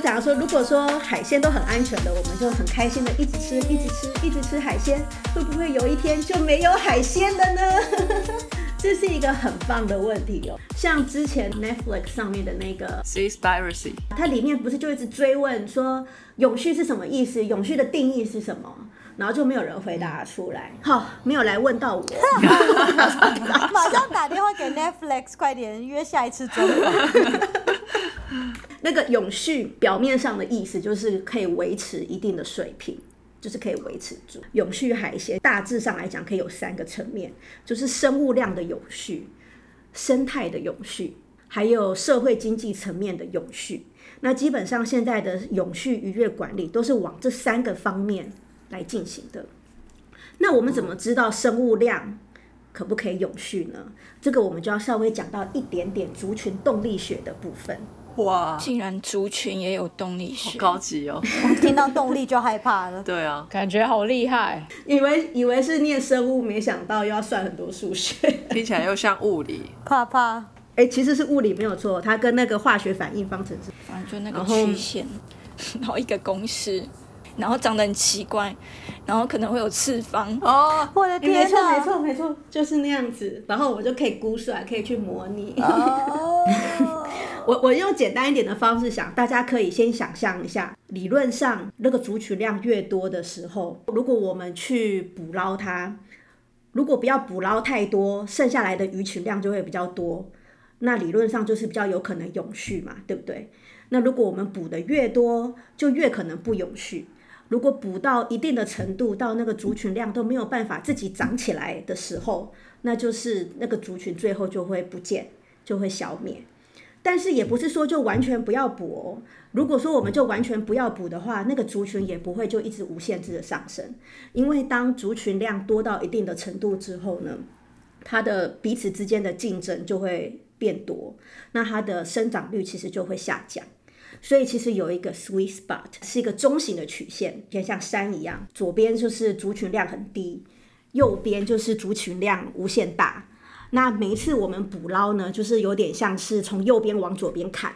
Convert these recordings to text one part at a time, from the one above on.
假如说，如果说海鲜都很安全的，我们就很开心的一直吃，一直吃，一直吃海鲜，会不会有一天就没有海鲜了呢？这是一个很棒的问题哦。像之前 Netflix 上面的那个 Seaspiracy，它里面不是就一直追问说永续是什么意思？永续的定义是什么？然后就没有人回答出来。好，没有来问到我。马上打电话给 Netflix，快点约下一次专访。那个永续表面上的意思就是可以维持一定的水平，就是可以维持住。永续海鲜大致上来讲可以有三个层面，就是生物量的永续、生态的永续，还有社会经济层面的永续。那基本上现在的永续渔业管理都是往这三个方面来进行的。那我们怎么知道生物量可不可以永续呢？这个我们就要稍微讲到一点点族群动力学的部分。哇，竟然族群也有动力学，高级哦。听到动力就害怕了。对啊，感觉好厉害。以为以为是念生物，没想到又要算很多数学。听起来又像物理。怕怕，哎、其实是物理没有错，它跟那个化学反应方程式。反正就那个曲线，然后一个公式，然后长得很奇怪，然后可能会有次方。哦，我的诶没错！没错，没错，就是那样子。然后我就可以估算，可以去模拟。哦，我我用简单一点的方式想，大家可以先想象一下，理论上那个族群量越多的时候，如果我们去捕捞它，如果不要捕捞太多，剩下来的鱼群量就会比较多，那理论上就是比较有可能永续嘛，对不对？那如果我们捕的越多，就越可能不永续。如果捕到一定的程度，到那个族群量都没有办法自己长起来的时候，那就是那个族群最后就会不见，就会消灭。但是也不是说就完全不要补哦。如果说我们就完全不要补的话，那个族群也不会就一直无限制的上升，因为当族群量多到一定的程度之后呢，它的彼此之间的竞争就会变多，那它的生长率其实就会下降。所以其实有一个 sweet spot，是一个中型的曲线，就像山一样，左边就是族群量很低，右边就是族群量无限大。那每一次我们捕捞呢，就是有点像是从右边往左边砍。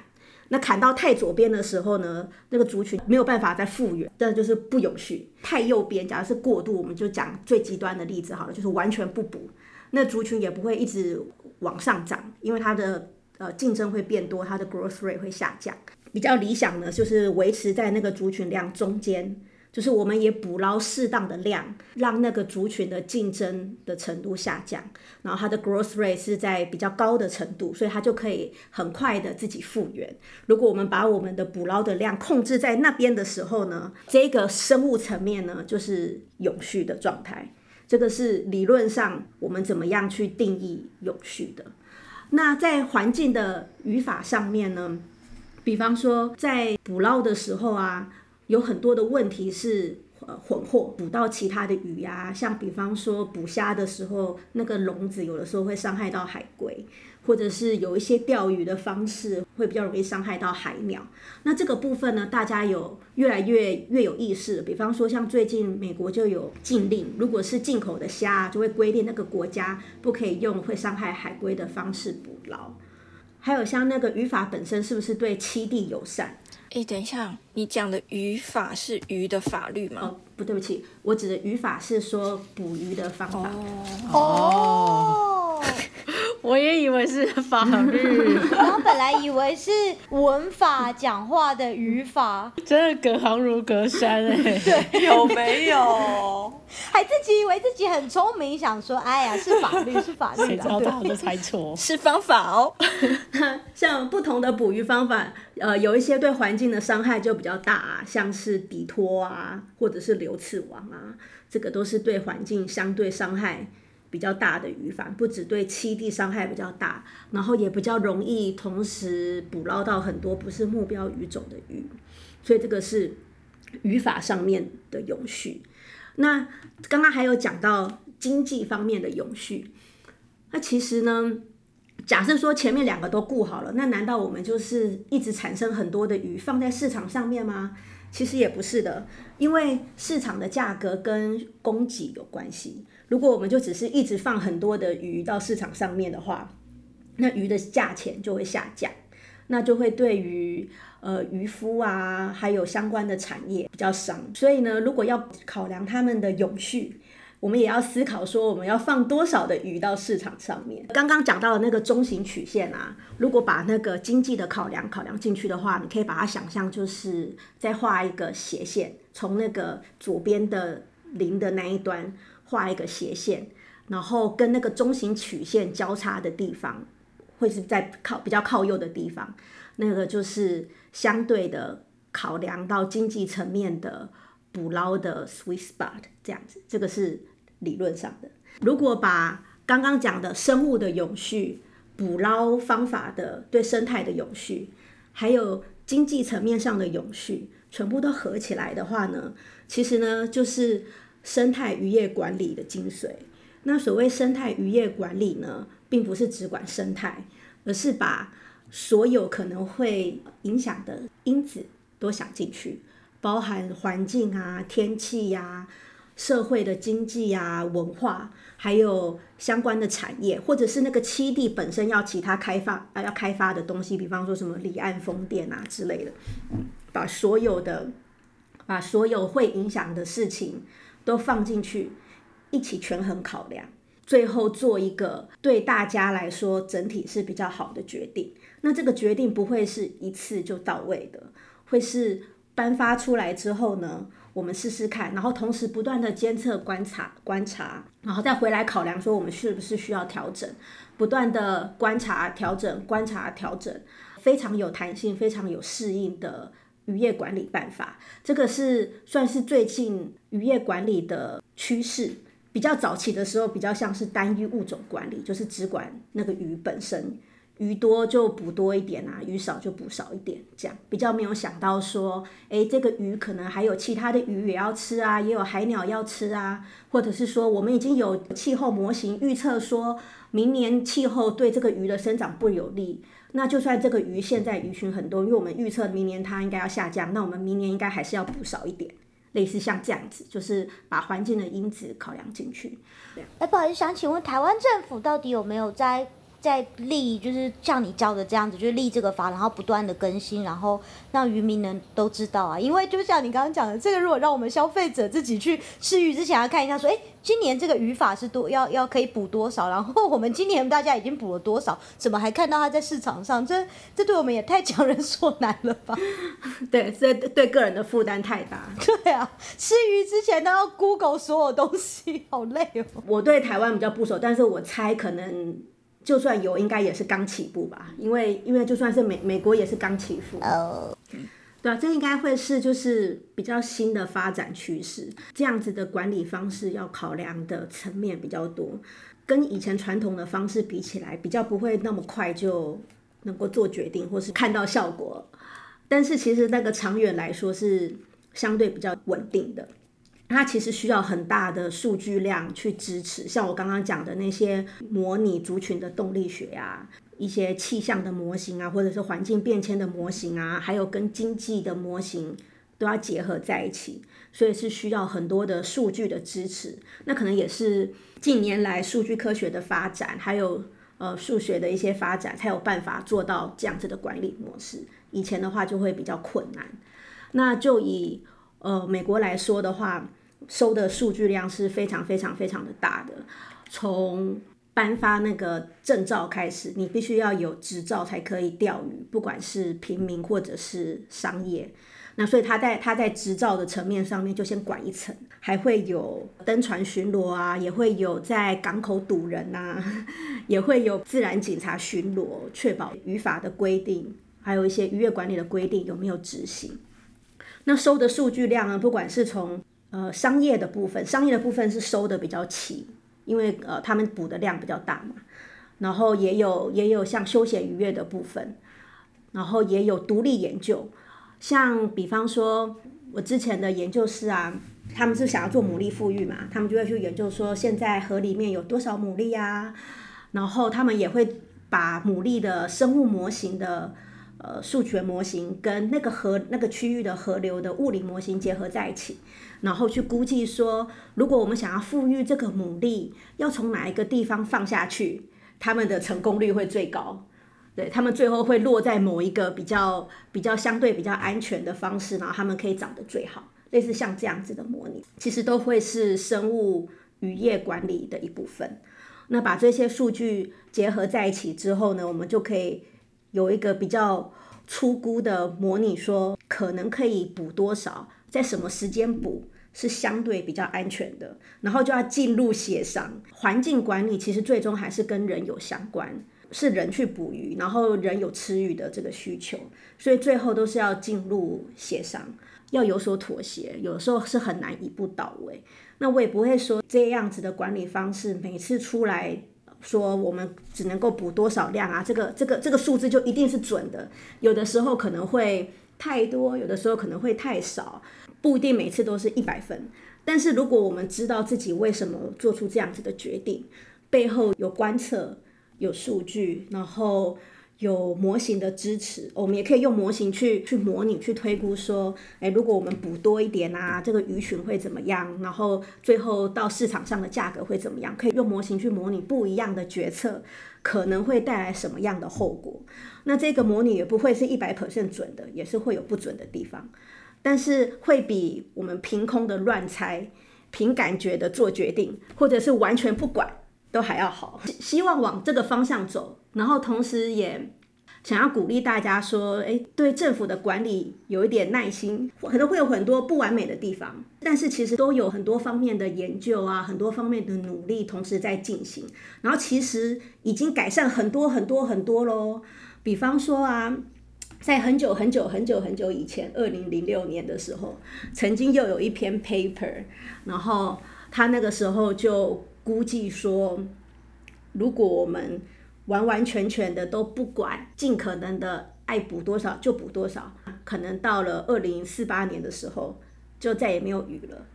那砍到太左边的时候呢，那个族群没有办法再复原，这就是不永续。太右边，假如是过度，我们就讲最极端的例子好了，就是完全不补，那族群也不会一直往上涨，因为它的呃竞争会变多，它的 growth rate 会下降。比较理想呢，就是维持在那个族群量中间，就是我们也捕捞适当的量，让那个族群的竞争的程度下降，然后它的 growth rate 是在比较高的程度，所以它就可以很快的自己复原。如果我们把我们的捕捞的量控制在那边的时候呢，这个生物层面呢就是永续的状态。这个是理论上我们怎么样去定义永续的。那在环境的语法上面呢？比方说，在捕捞的时候啊，有很多的问题是呃混获，捕到其他的鱼呀、像比方说捕虾的时候，那个笼子有的时候会伤害到海龟，或者是有一些钓鱼的方式会比较容易伤害到海鸟。那这个部分呢，大家有越来越越有意识。比方说，像最近美国就有禁令，如果是进口的虾，就会规定那个国家不可以用会伤害海龟的方式捕捞。还有像那个语法本身是不是对栖地友善？哎，等一下，你讲的语法是鱼的法律吗？哦，不对不起，我指的语法是说捕鱼的方法。哦，我也以为是 法律，然后本来以为是文法讲话的语法，真的隔行如隔山哎、对有没有？还自己以为自己很聪明，想说，哎呀，是法律，是法律谁知道的。大家都猜错。是方法哦。像不同的捕鱼方法，呃，有一些对环境的伤害就比较大、啊，像是底拖啊，或者是流刺网啊，这个都是对环境相对伤害比较大的渔法，不只对栖地伤害比较大，然后也比较容易同时捕捞到很多不是目标鱼种的鱼，所以这个是语法上面的永续。那刚刚还有讲到经济方面的永续，那其实呢，假设说前面两个都顾好了，那难道我们就是一直产生很多的鱼放在市场上面吗？其实也不是的，因为市场的价格跟供给有关系。如果我们就只是一直放很多的鱼到市场上面的话，那鱼的价钱就会下降。那就会对于呃渔夫啊，还有相关的产业比较伤。所以呢，如果要考量他们的永续，我们也要思考说，我们要放多少的鱼到市场上面。刚刚讲到的那个中型曲线啊，如果把那个经济的考量考量进去的话，你可以把它想象就是再画一个斜线，从那个左边的零的那一端画一个斜线，然后跟那个中型曲线交叉的地方，会是在靠比较靠右的地方，那个就是相对的考量到经济层面的捕捞的 sweet spot 这样子，这个是理论上的。如果把刚刚讲的生物的永续、捕捞方法的对生态的永续，还有经济层面上的永续，全部都合起来的话呢，其实呢就是生态渔业管理的精髓。那所谓生态渔业管理呢，并不是只管生态，而是把所有可能会影响的因子都想进去，包含环境啊、天气呀、社会的经济啊、文化，还有相关的产业，或者是那个栖地本身要其他开发啊要开发的东西，比方说什么离岸风电啊之类的，把所有的把所有会影响的事情都放进去，一起权衡考量，最后做一个对大家来说整体是比较好的决定。那这个决定不会是一次就到位的，会是颁发出来之后呢，我们试试看，然后同时不断的监测、观察、观察，然后再回来考量说我们是不是需要调整，不断的观察、调整、观察、调整，非常有弹性、非常有适应的渔业管理办法。这个是算是最近渔业管理的趋势。比较早期的时候，比较像是单一物种管理，就是只管那个鱼本身，鱼多就捕多一点啊，鱼少就捕少一点，这样比较没有想到说，诶，这个鱼可能还有其他的鱼也要吃啊，也有海鸟要吃啊，或者是说我们已经有气候模型预测说，明年气候对这个鱼的生长不有利，那就算这个鱼现在鱼群很多，因为我们预测明年它应该要下降，那我们明年应该还是要补少一点。类似像这样子，就是把环境的因子考量进去。哎，不好意思，想请问台湾政府到底有没有在在立，就是像你教的这样子，就是立这个法，然后不断的更新，然后让渔民能都知道啊？因为就像你刚刚讲的，这个如果让我们消费者自己去吃鱼之前要看一下，说，哎，今年这个渔法是多要要可以补多少，然后我们今年大家已经补了多少，怎么还看到它在市场上？这 这对我们也太强人所难了吧？对，这对个人的负担太大。对啊，吃鱼 之前都要 Google 所有东西，好累哦。我对台湾比较不熟，但是我猜可能就算有，应该也是刚起步吧，因为因为就算是美美国也是刚起步。哦，对啊，这应该会是就是比较新的发展趋势，这样子的管理方式要考量的层面比较多，跟以前传统的方式比起来，比较不会那么快就能够做决定或是看到效果。但是其实那个长远来说是相对比较稳定的，它其实需要很大的数据量去支持，像我刚刚讲的那些模拟族群的动力学啊，一些气象的模型啊，或者是环境变迁的模型啊，还有跟经济的模型都要结合在一起，所以是需要很多的数据的支持。那可能也是近年来数据科学的发展，还有呃数学的一些发展，才有办法做到这样子的管理模式。以前的话就会比较困难。那就以呃美国来说的话，收的数据量是非常非常非常的大的。从颁发那个证照开始，你必须要有执照才可以钓鱼，不管是平民或者是商业。那所以他在他在执照的层面上面就先管一层，还会有登船巡逻啊，也会有在港口堵人呐、也会有自然警察巡逻，确保渔法的规定。还有一些渔业管理的规定有没有执行？那收的数据量呢？不管是从呃商业的部分，商业的部分是收的比较齐，因为呃他们补的量比较大嘛。然后也有也有像休闲渔业的部分，然后也有独立研究，像比方说我之前的研究室啊，他们是想要做牡蛎富裕嘛，他们就会去研究说现在河里面有多少牡蛎啊，然后他们也会把牡蛎的生物模型的。呃，数学模型跟那个河那个区域的河流的物理模型结合在一起，然后去估计说，如果我们想要富裕这个牡蛎，要从哪一个地方放下去，他们的成功率会最高。对他们最后会落在某一个比较比较相对比较安全的方式，然后他们可以长得最好，类似像这样子的模拟，其实都会是生物渔业管理的一部分。那把这些数据结合在一起之后呢，我们就可以有一个比较粗估的模拟，说可能可以补多少，在什么时间补是相对比较安全的，然后就要进入协商。环境管理其实最终还是跟人有相关，是人去捕鱼，然后人有吃鱼的这个需求，所以最后都是要进入协商，要有所妥协，有时候是很难一步到位。那我也不会说这样子的管理方式，每次出来说我们只能够补多少量啊，这个这个这个数字就一定是准的。有的时候可能会太多，有的时候可能会太少，不一定每次都是一百分。但是如果我们知道自己为什么做出这样子的决定，背后有观测、有数据，然后。有模型的支持，我们也可以用模型去去模拟、去推估，说，哎，如果我们补多一点啊，这个鱼群会怎么样？然后最后到市场上的价格会怎么样？可以用模型去模拟不一样的决策可能会带来什么样的后果。那这个模拟也不会是一百 percent 准的，也是会有不准的地方，但是会比我们凭空的乱猜、凭感觉的做决定，或者是完全不管都还要好。希望往这个方向走。然后同时也想要鼓励大家说，哎，对政府的管理有一点耐心，可能会有很多不完美的地方，但是其实都有很多方面的研究啊，很多方面的努力同时在进行，然后其实已经改善很多很多很多喽。比方说啊，在很久很久很久很久以前，二零零六年的时候，曾经又有一篇 paper，然后他那个时候就估计说，如果我们完完全全的都不管，尽可能的爱补多少就补多少，可能到了二零四八年的时候，就再也没有鱼了。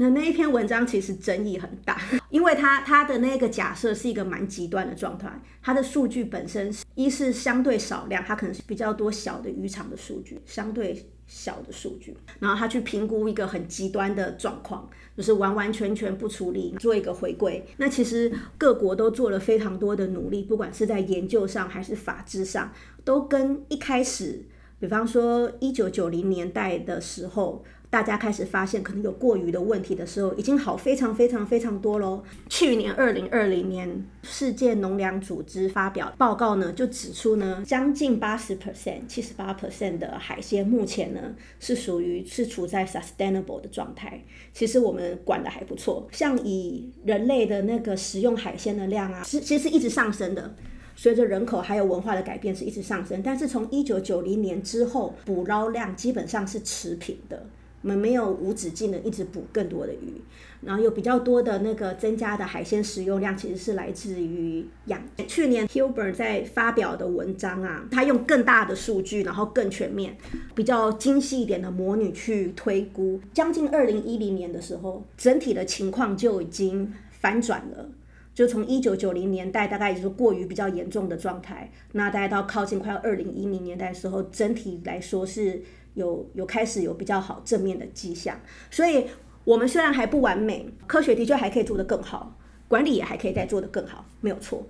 那那一篇文章其实争议很大，因为它它的那个假设是一个蛮极端的状态，它的数据本身一是相对少量，它可能是比较多小的渔场的数据，相对小的数据，然后他去评估一个很极端的状况，就是完完全全不处理，做一个回归。那其实各国都做了非常多的努力，不管是在研究上还是法制上，都跟一开始，比方说一九九零年代的时候。大家开始发现可能有过于的问题的时候，已经好非常非常非常多喽。去年二零二零年，世界农粮组织发表报告呢，就指出呢，将近八十 percent、七十八 percent 的海鲜目前呢是属于是处在 sustainable 的状态。其实我们管的还不错，像以人类的那个食用海鲜的量啊，其其实一直上升的，随着人口还有文化的改变是一直上升。但是从一九九零年之后，捕捞量基本上是持平的。我们没有无止境的一直捕更多的鱼，然后有比较多的那个增加的海鲜食用量，其实是来自于养。去年 Hilbert 在发表的文章啊，他用更大的数据，然后更全面、比较精细一点的模拟去推估，将近二零一零年的时候，整体的情况就已经反转了。就从一九九零年代大概也是过于比较严重的状态，那大概到靠近快要二零一零年代的时候，整体来说是。有有开始有比较好正面的迹象，所以我们虽然还不完美，科学的确还可以做得更好，管理也还可以再做得更好，没有错。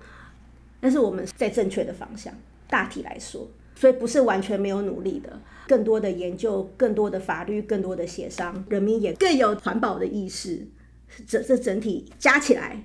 但是我们在正确的方向，大体来说，所以不是完全没有努力的，更多的研究，更多的法律，更多的协商，人民也更有环保的意识，这这整体加起来。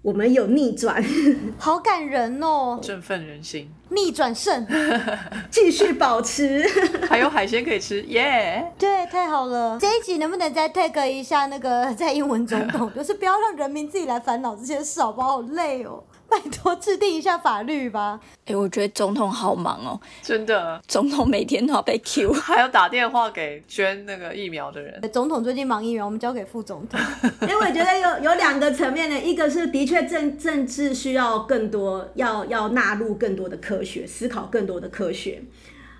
我们有逆转，好感人哦！振奋人心，逆转胜，继续保持，还有海鲜可以吃，耶！对，太好了。这一集能不能再 tag 一下那个在英文总统，就是不要让人民自己来烦恼这些事，好不好？好累哦。拜托，制定一下法律吧。哎，我觉得总统好忙哦，真的。总统每天都要被 Q，还要打电话给捐那个疫苗的人。总统最近忙疫苗，我们交给副总统。因为我觉得有有两个层面的，一个是的确政政治需要更多，要要纳入更多的科学思考，更多的科学。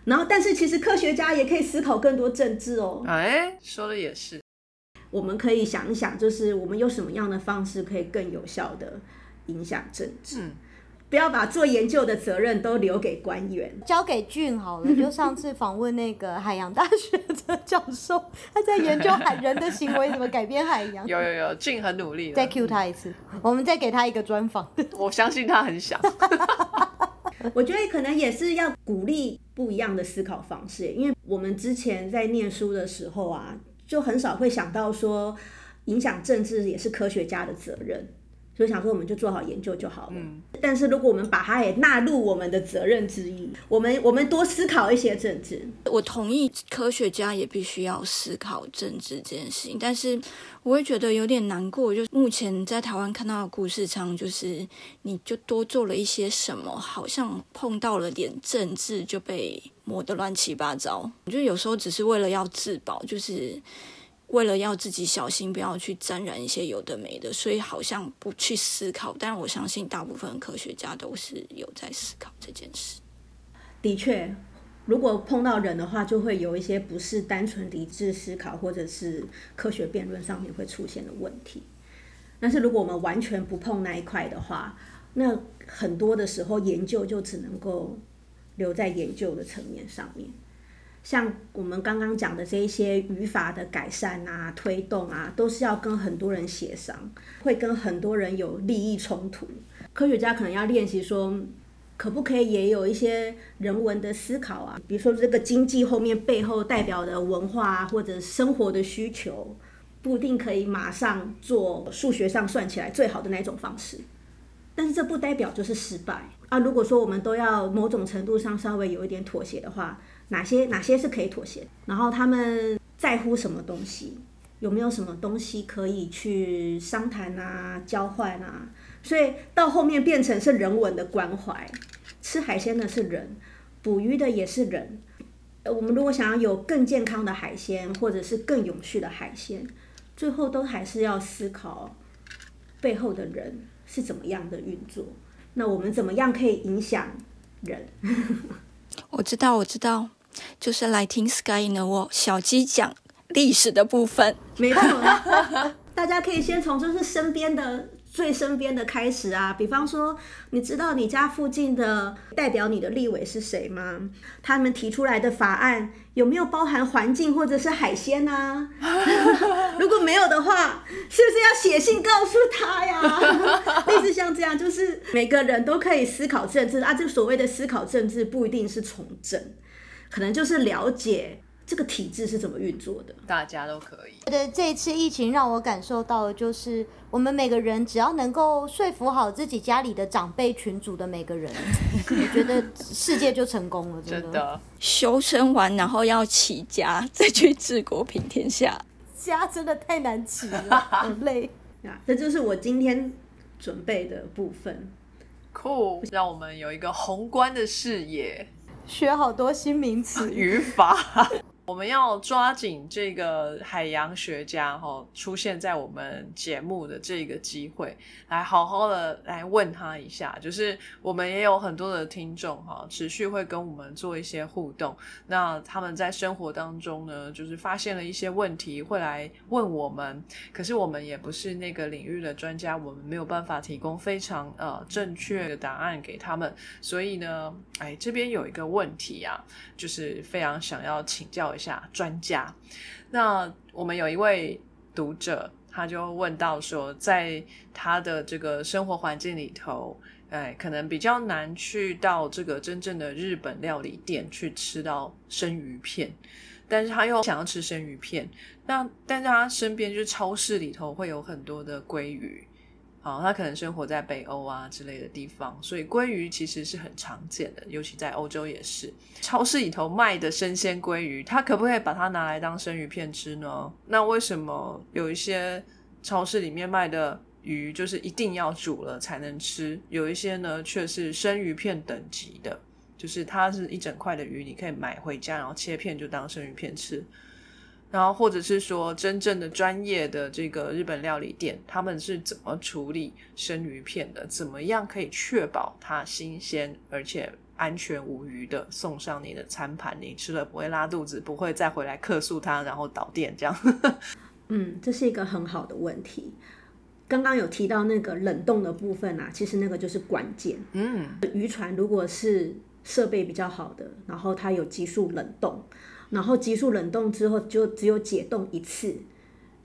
然后，但是其实科学家也可以思考更多政治哦。哎，说的也是。我们可以想一想，就是我们有什么样的方式可以更有效的。影响政治，不要把做研究的责任都留给官员，交给俊好了。就上次访问那个海洋大学的教授，他在研究海人的行为怎么改变海洋。有有有，俊很努力。再 Q 他一次，我们再给他一个专访。我相信他很想。我我觉得可能也是要鼓励不一样的思考方式，因为我们之前在念书的时候啊，就很少会想到说影响政治也是科学家的责任。所以想说，我们就做好研究就好了。但是如果我们把它也纳入我们的责任之一，我们我们多思考一些政治。我同意科学家也必须要思考政治这件事情，但是我会觉得有点难过，就是目前在台湾看到的故事上，就是你就多做了一些什么，好像碰到了点政治就被抹得乱七八糟。我觉得有时候只是为了要自保，就是。为了要自己小心，不要去沾染一些有的没的，所以好像不去思考。但我相信大部分科学家都是有在思考这件事。的确，如果碰到人的话，就会有一些不是单纯理智思考或者是科学辩论上面会出现的问题。但是如果我们完全不碰那一块的话，那很多的时候研究就只能够留在研究的层面上面。像我们刚刚讲的这一些语法的改善啊、推动啊，都是要跟很多人协商，会跟很多人有利益冲突。科学家可能要练习说，可不可以也有一些人文的思考啊？比如说这个经济后面背后代表的文化或者生活的需求，不一定可以马上做数学上算起来最好的那种方式。但是这不代表就是失败啊！如果说我们都要某种程度上稍微有一点妥协的话。哪些哪些是可以妥协？然后他们在乎什么东西？有没有什么东西可以去商谈啊、交换啊？所以到后面变成是人文的关怀。吃海鲜的是人，捕鱼的也是人。我们如果想要有更健康的海鲜，或者是更永续的海鲜，最后都还是要思考背后的人是怎么样的运作。那我们怎么样可以影响人？我知道，我知道。就是来听 Sky 呢，我小鸡讲历史的部分。没错，大家可以先从就是身边的最身边的开始啊。比方说，你知道你家附近的代表你的立委是谁吗？他们提出来的法案有没有包含环境或者是海鲜呢？如果没有的话，是不是要写信告诉他呀？类似像这样，就是每个人都可以思考政治啊。这所谓的思考政治，不一定是从政。可能就是了解这个体制是怎么运作的，大家都可以。对，这一次疫情让我感受到的就是，我们每个人只要能够说服好自己家里的长辈群组的每个人，我觉得世界就成功了。真的，修身完然后要起家，再去治国平天下，家真的太难起了，好累啊！这就是我今天准备的部分。酷，让我们有一个宏观的视野。学好多新名词，语法。我们要抓紧这个海洋学家哈出现在我们节目的这个机会，来好好的来问他一下。就是我们也有很多的听众哈，持续会跟我们做一些互动。那他们在生活当中呢，就是发现了一些问题，会来问我们。可是我们也不是那个领域的专家，我们没有办法提供非常呃正确的答案给他们。所以呢，哎，这边有一个问题啊，就是非常想要请教。下专家，那我们有一位读者，他就问到说，在他的这个生活环境里头，哎，可能比较难去到这个真正的日本料理店去吃到生鱼片，但是他又想要吃生鱼片，那但是他身边就是超市里头会有很多的鲑鱼。哦，他可能生活在北欧啊之类的地方，所以鲑鱼其实是很常见的，尤其在欧洲也是。超市里头卖的生鲜鲑鱼，他可不可以把它拿来当生鱼片吃呢？那为什么有一些超市里面卖的鱼就是一定要煮了才能吃，有一些呢却是生鱼片等级的，就是它是一整块的鱼，你可以买回家，然后切片就当生鱼片吃。然后，或者是说，真正的专业的这个日本料理店，他们是怎么处理生鱼片的？怎么样可以确保它新鲜而且安全无虞的送上你的餐盘？你吃了不会拉肚子，不会再回来客诉它，然后倒店这样？嗯，这是一个很好的问题。刚刚有提到那个冷冻的部分啊，其实那个就是关键。嗯，渔船如果是设备比较好的，然后它有急速冷冻。然后急速冷冻之后，就只有解冻一次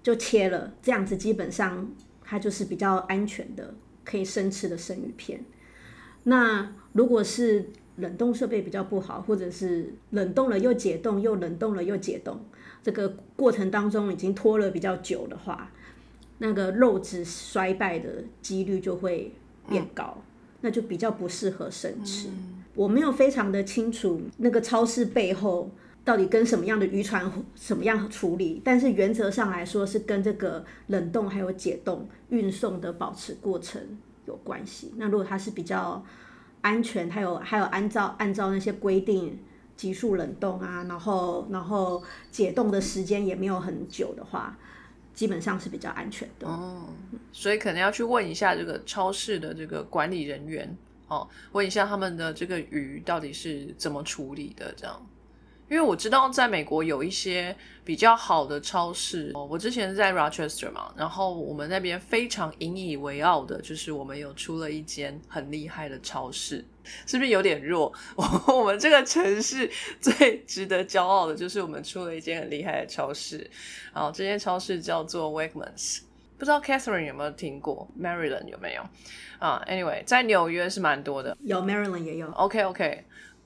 就切了，这样子基本上它就是比较安全的，可以生吃的生鱼片。那如果是冷冻设备比较不好，或者是冷冻了又解冻，又冷冻了又解冻，这个过程当中已经拖了比较久的话，那个肉质衰败的几率就会变高，那就比较不适合生吃。我没有非常的清楚那个超市背后到底跟什么样的渔船什么样处理，但是原则上来说是跟这个冷冻还有解冻运送的保持过程有关系。那如果它是比较安全，还有还有按照按照那些规定急速冷冻啊，然后然后解冻的时间也没有很久的话，基本上是比较安全的。哦，所以可能要去问一下这个超市的这个管理人员哦，问一下他们的这个鱼到底是怎么处理的，这样。因为我知道在美国有一些比较好的超市，哦我之前是在 Rochester 嘛，然后我们那边非常引以为傲的就是我们有出了一间很厉害的超市，是不是有点弱？我 我们这个城市 最值得骄傲的就是我们出了一间很厉害的超市，啊，这间超市叫做 Wegmans。不知道 Catherine 有没有听过，Maryland 有没有？啊，Anyway，在纽约是蛮多的。有 Maryland 也有。OK OK，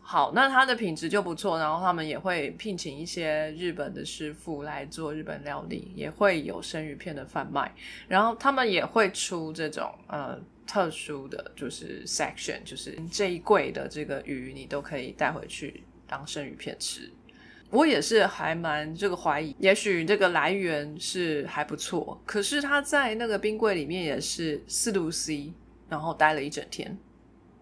好，那它的品质就不错，然后他们也会聘请一些日本的师傅来做日本料理，也会有生鱼片的贩卖，然后他们也会出这种呃特殊的就是 section，就是这一柜的这个鱼你都可以带回去当生鱼片吃。我也是还蛮这个怀疑，也许这个来源是还不错，可是他在那个冰柜里面也是四度 C，然后待了一整天，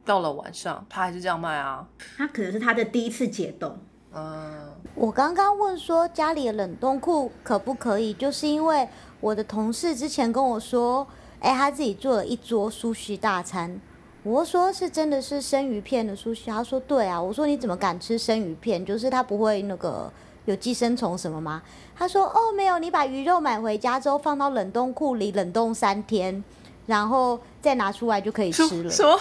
到了晚上他还是这样卖啊。他可能是他的第一次解冻。嗯，我刚刚问说家里的冷冻库可不可以，就是因为我的同事之前跟我说，哎、他自己做了一桌苏须大餐。我说是真的是生鱼片的苏须，他说对啊。我说你怎么敢吃生鱼片？就是它不会那个有寄生虫什么吗？他说哦没有，你把鱼肉买回家之后放到冷冻库里冷冻三天，然后再拿出来就可以吃了。什么？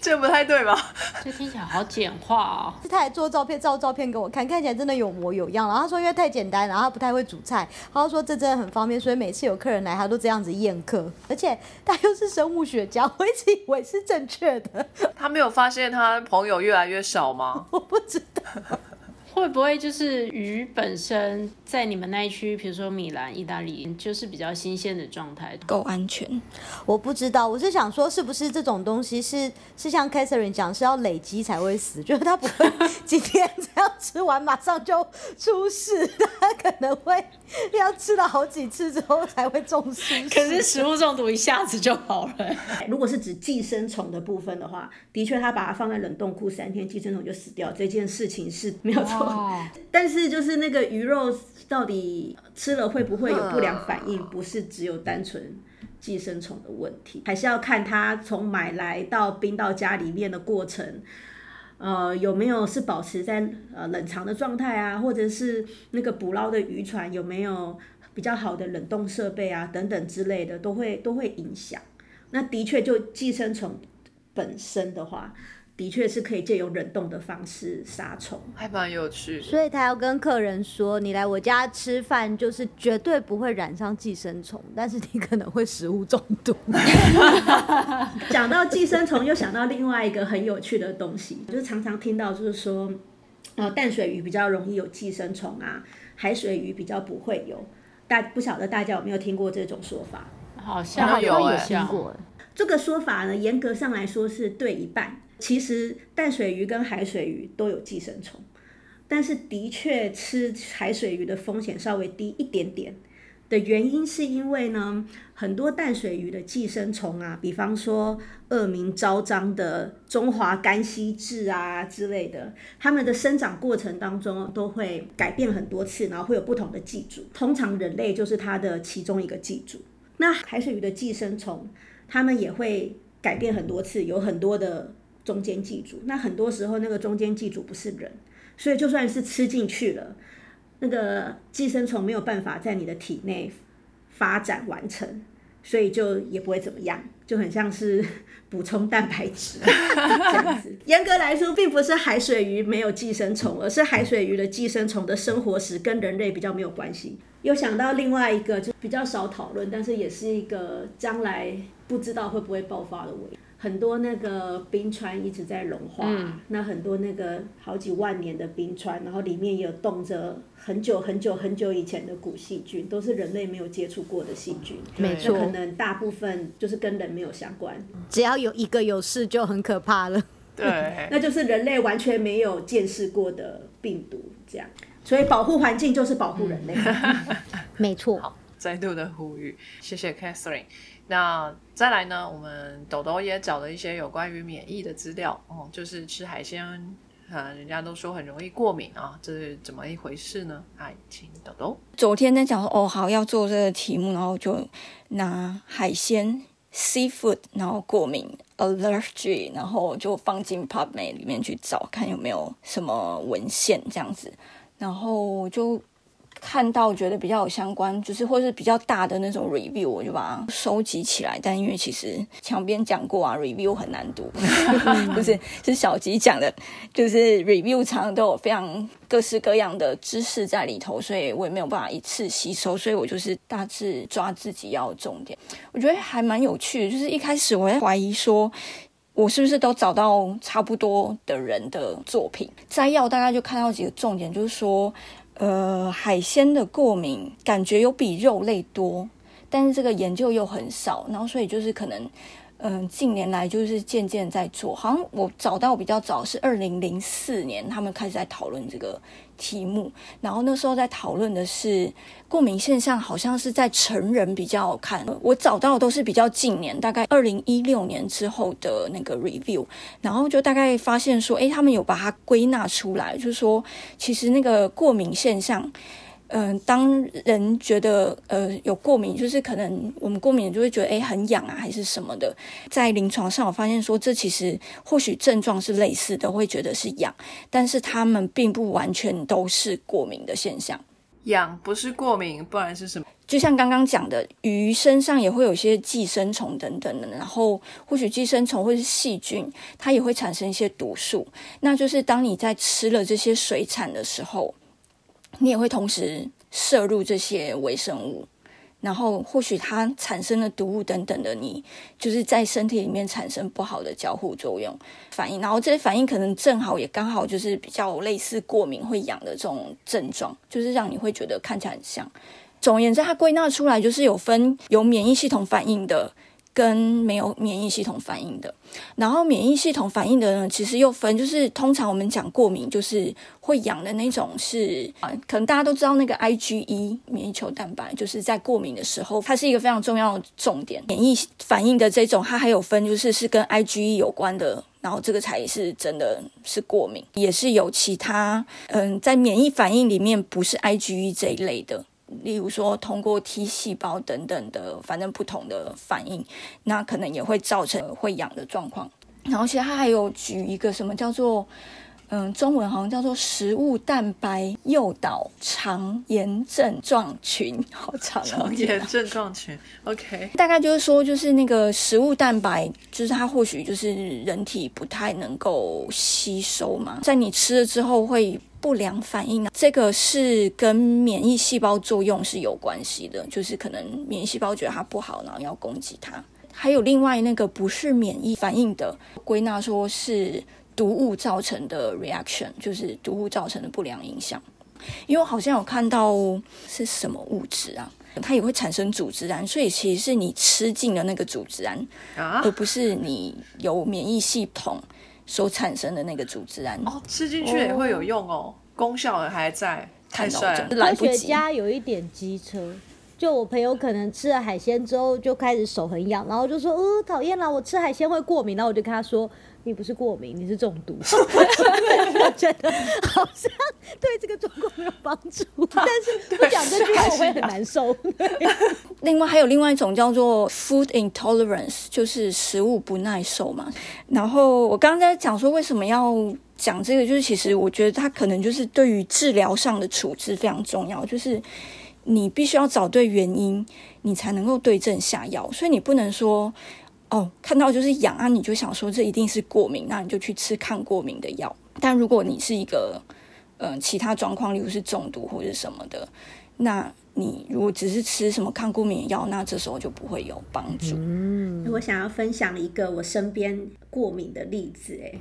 这不太对吧？这听起来好简化哦。他还做照片，照照片给我看，看起来真的有模有样。然后他说因为太简单，然后他不太会煮菜，他说这真的很方便，所以每次有客人来，他都这样子宴客。而且他又是生物学家，我一直以为是正确的，他没有发现他朋友越来越少吗？我不知道。会不会就是鱼本身在你们那一区，比如说米兰、意大利，就是比较新鲜的状态？够安全。我不知道，我是想说，是不是这种东西是是像 Catherine 讲，是要累积才会死，就是他不会今天这样吃完马上就出事，他可能会要吃了好几次之后才会中暑。可是食物中毒一下子就好了。如果是指寄生虫的部分的话，的确，它把它放在冷冻库三天，寄生虫就死掉，这件事情是没有错。哦，但是就是那个鱼肉到底吃了会不会有不良反应，不是只有单纯寄生虫的问题，还是要看它从买来到冰到家里面的过程。呃，有没有是保持在呃冷藏的状态啊，或者是那个捕捞的渔船有没有比较好的冷冻设备啊，等等之类的，都会都会影响。那的确，就寄生虫本身的话，的确是可以借由冷冻的方式杀虫。还蛮有趣的。所以他要跟客人说，你来我家吃饭，就是绝对不会染上寄生虫，但是你可能会食物中毒。讲到寄生虫，又想到另外一个很有趣的东西，就是常常听到就是说，呃，淡水鱼比较容易有寄生虫啊，海水鱼比较不会有。大不晓得大家有没有听过这种说法？好像有欸有听像过，这个说法呢，严格上来说是对一半。其实淡水鱼跟海水鱼都有寄生虫，但是的确吃海水鱼的风险稍微低一点点。的原因是因为呢，很多淡水鱼的寄生虫啊，比方说恶名昭彰的中华干溪蛭啊之类的，它们的生长过程当中都会改变很多次，然后会有不同的寄主。通常人类就是它的其中一个寄主。那海水鱼的寄生虫，它们也会改变很多次，有很多的中间寄主。那很多时候那个中间寄主不是人，所以就算是吃进去了，那个寄生虫没有办法在你的体内发展完成，所以就也不会怎么样，就很像是补充蛋白质 这样子。严格来说，并不是海水鱼没有寄生虫，而是海水鱼的寄生虫的生活史跟人类比较没有关系。又想到另外一个，就比较少讨论，但是也是一个将来不知道会不会爆发的危。很多那个冰川一直在融化，那很多那个好几万年的冰川，然后里面有冻着很久很久很久以前的古细菌，都是人类没有接触过的细菌。没错那可能大部分就是跟人没有相关，只要有一个有事就很可怕了。对，那就是人类完全没有见识过的病毒，这样。所以保护环境就是保护人类。没错，再度的呼吁，谢谢 Catherine。那再来呢，我们豆豆也找了一些有关于免疫的资料哦，就是吃海鲜，呃，人家都说很容易过敏啊，这是怎么一回事呢？哎，请豆豆。昨天在讲说哦，好要做这个题目，然后就拿海鲜 seafood，然后过敏 allergy，然后就放进 PubMed 里面去找，看有没有什么文献这样子，然后就。看到觉得比较有相关，就是或是比较大的那种 review，我就把它收集起来。但因为其实墙边讲过啊，review 很难读，不是是小吉讲的，就是 review 常都有非常各式各样的知识在里头，所以我也没有办法一次吸收，所以我就是大致抓自己要重点。我觉得还蛮有趣的，就是一开始我在怀疑说，我是不是都找到差不多的人的作品摘要，大概就看到几个重点，就是说。呃，海鲜的过敏感觉有比肉类多，但是这个研究又很少，然后所以就是可能，嗯，近年来就是渐渐在做，好像我找到比较早是二零零四年，他们开始在讨论这个。题目，然后那时候在讨论的是过敏现象，好像是在成人比较好看。我找到的都是比较近年，大概二零一六年之后的那个 review，然后就大概发现说，诶，他们有把它归纳出来，就是说，其实那个过敏现象。嗯，当人觉得呃有过敏，就是可能我们过敏就会觉得诶很痒啊，还是什么的。在临床上，我发现说这其实或许症状是类似的，会觉得是痒，但是他们并不完全都是过敏的现象。痒不是过敏，不然是什么？就像刚刚讲的，鱼身上也会有一些寄生虫等等的，然后或许寄生虫或是细菌，它也会产生一些毒素。那就是当你在吃了这些水产的时候。你也会同时摄入这些微生物，然后或许它产生的毒物等等的，你就是在身体里面产生不好的交互作用反应，然后这些反应可能正好也刚好就是比较类似过敏会痒的这种症状，就是让你会觉得看起来很像。总而言之，它归纳出来就是有分有免疫系统反应的。跟没有免疫系统反应的，然后免疫系统反应的呢，其实又分，就是通常我们讲过敏，就是会痒的那种，是啊，可能大家都知道那个 IgE 免疫球蛋白，就是在过敏的时候，它是一个非常重要的重点。免疫反应的这种，它还有分，就是是跟 IgE 有关的，然后这个才是真的是过敏，也是有其他，嗯，在免疫反应里面不是 IgE 这一类的。例如说，通过 T 细胞等等的，反正不同的反应，那可能也会造成会痒的状况。然后，其实他还有举一个什么叫做，嗯，中文好像叫做食物蛋白诱导肠炎症状群，好长。肠炎症状群，OK。大概就是说，就是那个食物蛋白，就是它或许就是人体不太能够吸收嘛，在你吃了之后会。不良反应呢？这个是跟免疫细胞作用是有关系的，就是可能免疫细胞觉得它不好，然后要攻击它。还有另外那个不是免疫反应的，归纳说是毒物造成的 reaction，就是毒物造成的不良影响。因为我好像有看到是什么物质啊，它也会产生组织胺，所以其实是你吃进了那个组织胺，而不是你有免疫系统。所产生的那个组织胺哦，吃进去也会有用哦，功效还在。太帅了！科学家有一点机车，就我朋友可能吃了海鲜之后就开始手很痒，然后就说：“呃，讨厌了，我吃海鲜会过敏。”然后我就跟他说。你不是过敏，你是中毒。我觉得好像对这个状况没有帮助，但是不讲这句话我会很难受。另外还有另外一种叫做 food intolerance，就是食物不耐受嘛。然后我刚刚在讲说为什么要讲这个，就是其实我觉得它可能就是对于治疗上的处置非常重要，就是你必须要找对原因，你才能够对症下药。所以你不能说。哦，看到就是痒啊，你就想说这一定是过敏，那你就去吃抗过敏的药。但如果你是一个，嗯，其他状况，例如是中毒或者什么的，那你如果只是吃什么抗过敏药，那这时候就不会有帮助。嗯，我想要分享一个我身边过敏的例子，哎，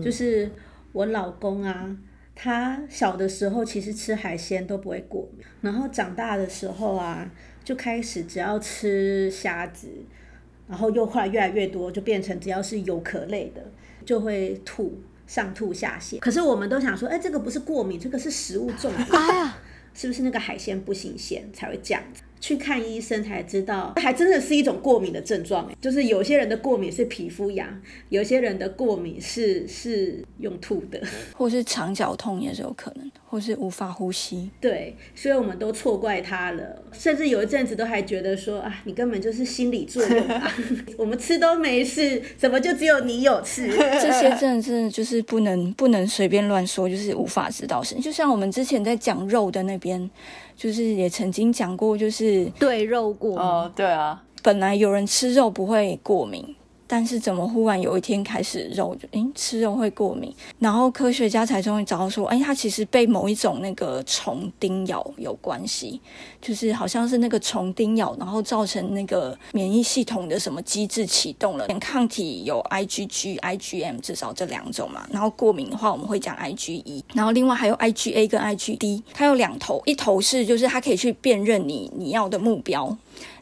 就是我老公啊，他小的时候其实吃海鲜都不会过敏，然后长大的时候啊，就开始只要吃虾子，然后又后来越来越多，就变成只要是有壳类的就会吐，上吐下泻。可是我们都想说，哎，这个不是过敏，这个是食物中毒。哎呀，是不是那个海鲜不新鲜才会这样子？去看医生才知道，还真的是一种过敏的症状。哎，就是有些人的过敏是皮肤痒，有些人的过敏是是用吐的，或是肠绞痛也是有可能，或是无法呼吸。对，所以我们都错怪他了，甚至有一阵子都还觉得说啊，你根本就是心理作用啊，我们吃都没事，怎么就只有你有事？这些真的是就是不能不能随便乱说，就是无法知道是。就像我们之前在讲肉的那边。就是也曾经讲过，就是对肉过敏。哦，对啊，本来有人吃肉不会过敏。但是怎么忽然有一天开始肉就诶吃肉会过敏，然后科学家才终于找到说，哎，它其实被某一种那个虫叮咬有关系，就是好像是那个虫叮咬，然后造成那个免疫系统的什么机制启动了，抗体有 IgG、IgM 至少这两种嘛，然后过敏的话我们会讲 IgE，然后另外还有 IgA 跟 IgD，它有两头，一头是就是它可以去辨认你你要的目标。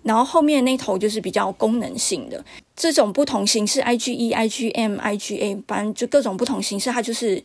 然后后面那头就是比较功能性的，这种不同形式，IgE、IgM、IgA，反正就各种不同形式，它就是。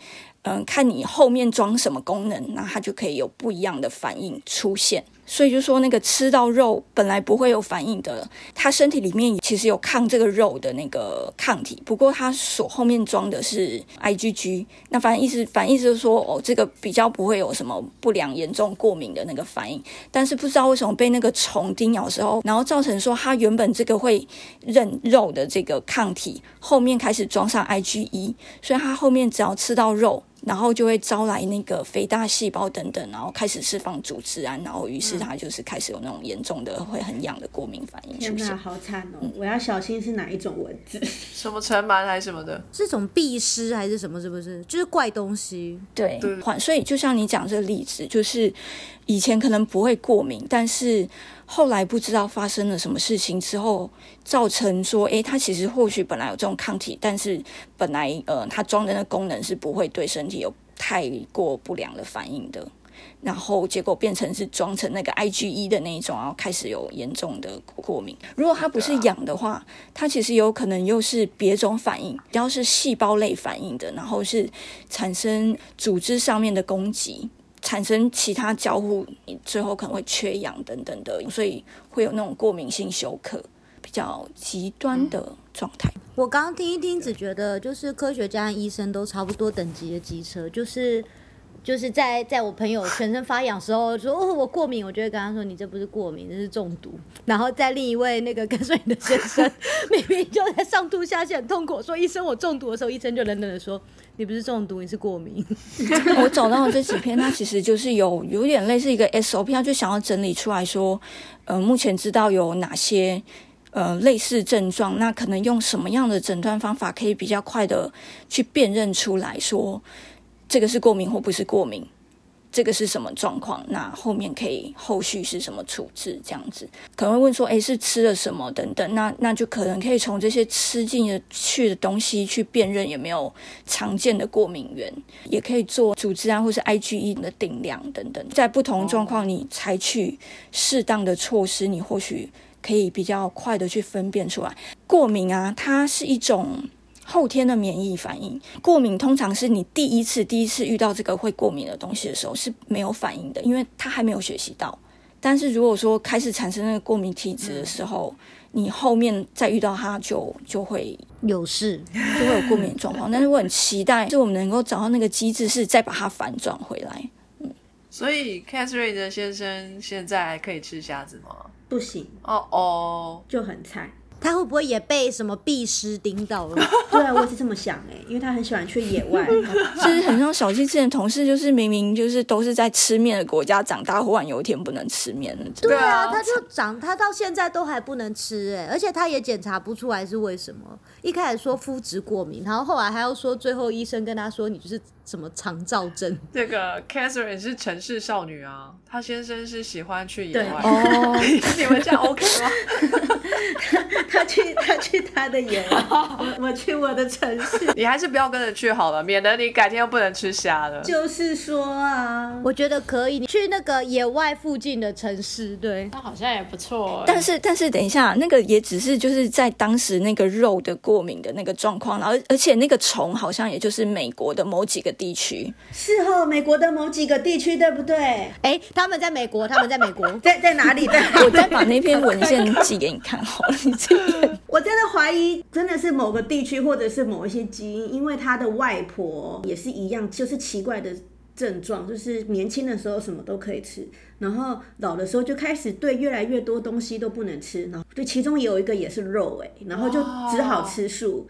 嗯，看你后面装什么功能，那它就可以有不一样的反应出现。所以就说那个吃到肉本来不会有反应的，他身体里面其实有抗这个肉的那个抗体，不过他所后面装的是 IgG。那反正意思，反正意思就是说，哦，这个比较不会有什么不良、严重过敏的那个反应。但是不知道为什么被那个虫叮咬时候，然后造成说他原本这个会认肉的这个抗体后面开始装上 IgE，所以他后面只要吃到肉。然后就会招来那个肥大细胞等等，然后开始释放组织胺，然后于是它就是开始有那种严重的会很痒的过敏反应出现。好惨哦！我要小心是哪一种蚊子？什么尘螨还是什么的？这种蜱虱还是什么？是不是？就是怪东西。对，所以就像你讲这个例子，就是以前可能不会过敏，但是。后来不知道发生了什么事情之后，造成说，诶，他其实或许本来有这种抗体，但是本来呃，它装的那功能是不会对身体有太过不良的反应的，然后结果变成是装成那个 IgE 的那一种，然后开始有严重的过敏。如果它不是痒的话，它其实有可能又是别种反应，要是细胞类反应的，然后是产生组织上面的攻击。产生其他交互，你最后可能会缺氧等等的，所以会有那种过敏性休克，比较极端的状态。我刚刚听一听，只觉得就是科学家、医生都差不多等级的机车，就是。就是在在我朋友全身发痒时候说哦我过敏，我就会跟他说你这不是过敏，这是中毒。然后在另一位那个跟随你的先生 明明就在上吐下泻很痛苦，说医生我中毒的时候，医生就冷冷的说你不是中毒，你是过敏。我找到了这几篇，它其实就是有有点类似一个 SOP，他就想要整理出来说，呃，目前知道有哪些呃类似症状，那可能用什么样的诊断方法可以比较快的去辨认出来说。这个是过敏或不是过敏，这个是什么状况？那后面可以后续是什么处置？这样子可能会问说：“诶，是吃了什么？”等等。那那就可能可以从这些吃进去的东西去辨认有没有常见的过敏源，也可以做组织胺或是 IgE 的定量等等。在不同状况，你采取适当的措施，你或许可以比较快的去分辨出来过敏啊，它是一种。后天的免疫反应，过敏通常是你第一次第一次遇到这个会过敏的东西的时候是没有反应的，因为他还没有学习到。但是如果说开始产生那个过敏体质的时候，你后面再遇到它就就会有事，就会有过敏状况。但是我很期待，就我们能够找到那个机制，是再把它反转回来。嗯，所以 Catherine 的先生现在还可以吃虾子吗？不行哦哦，就很菜。他会不会也被什么壁狮叮到了？对啊，我也是这么想哎，因为他很喜欢去野外。其 实很像小鸡之前同事，就是明明就是都是在吃面的国家长大，忽然有一天不能吃面了。对啊，他就长，他到现在都还不能吃哎，而且他也检查不出来是为什么。一开始说肤质过敏，然后后来还要说，最后医生跟他说，你就是什么肠燥症。这个 Catherine 是城市少女啊，她先生是喜欢去野外。哦，你们这样 OK 吗？他去他去他的野外，我我去我的城市。你还是不要跟着去好了，免得你改天又不能吃虾了。就是说啊，我觉得可以，你去那个野外附近的城市，对，那好像也不错欸。但是但是等一下，那个也只是就是在当时那个肉的过敏的那个状况，然后而且那个虫好像也就是美国的某几个地区，是哦，美国的某几个地区，对不对？哎，他们在美国，他们在美国，在在哪里？在哪里我再把那篇文献寄给你看好了，你自己看我真的怀疑，真的是某个地区或者是某一些基因，因为他的外婆也是一样，就是奇怪的症状，就是年轻的时候什么都可以吃，然后老的时候就开始对越来越多东西都不能吃，然后对其中也有一个也是肉哎、然后就只好吃素。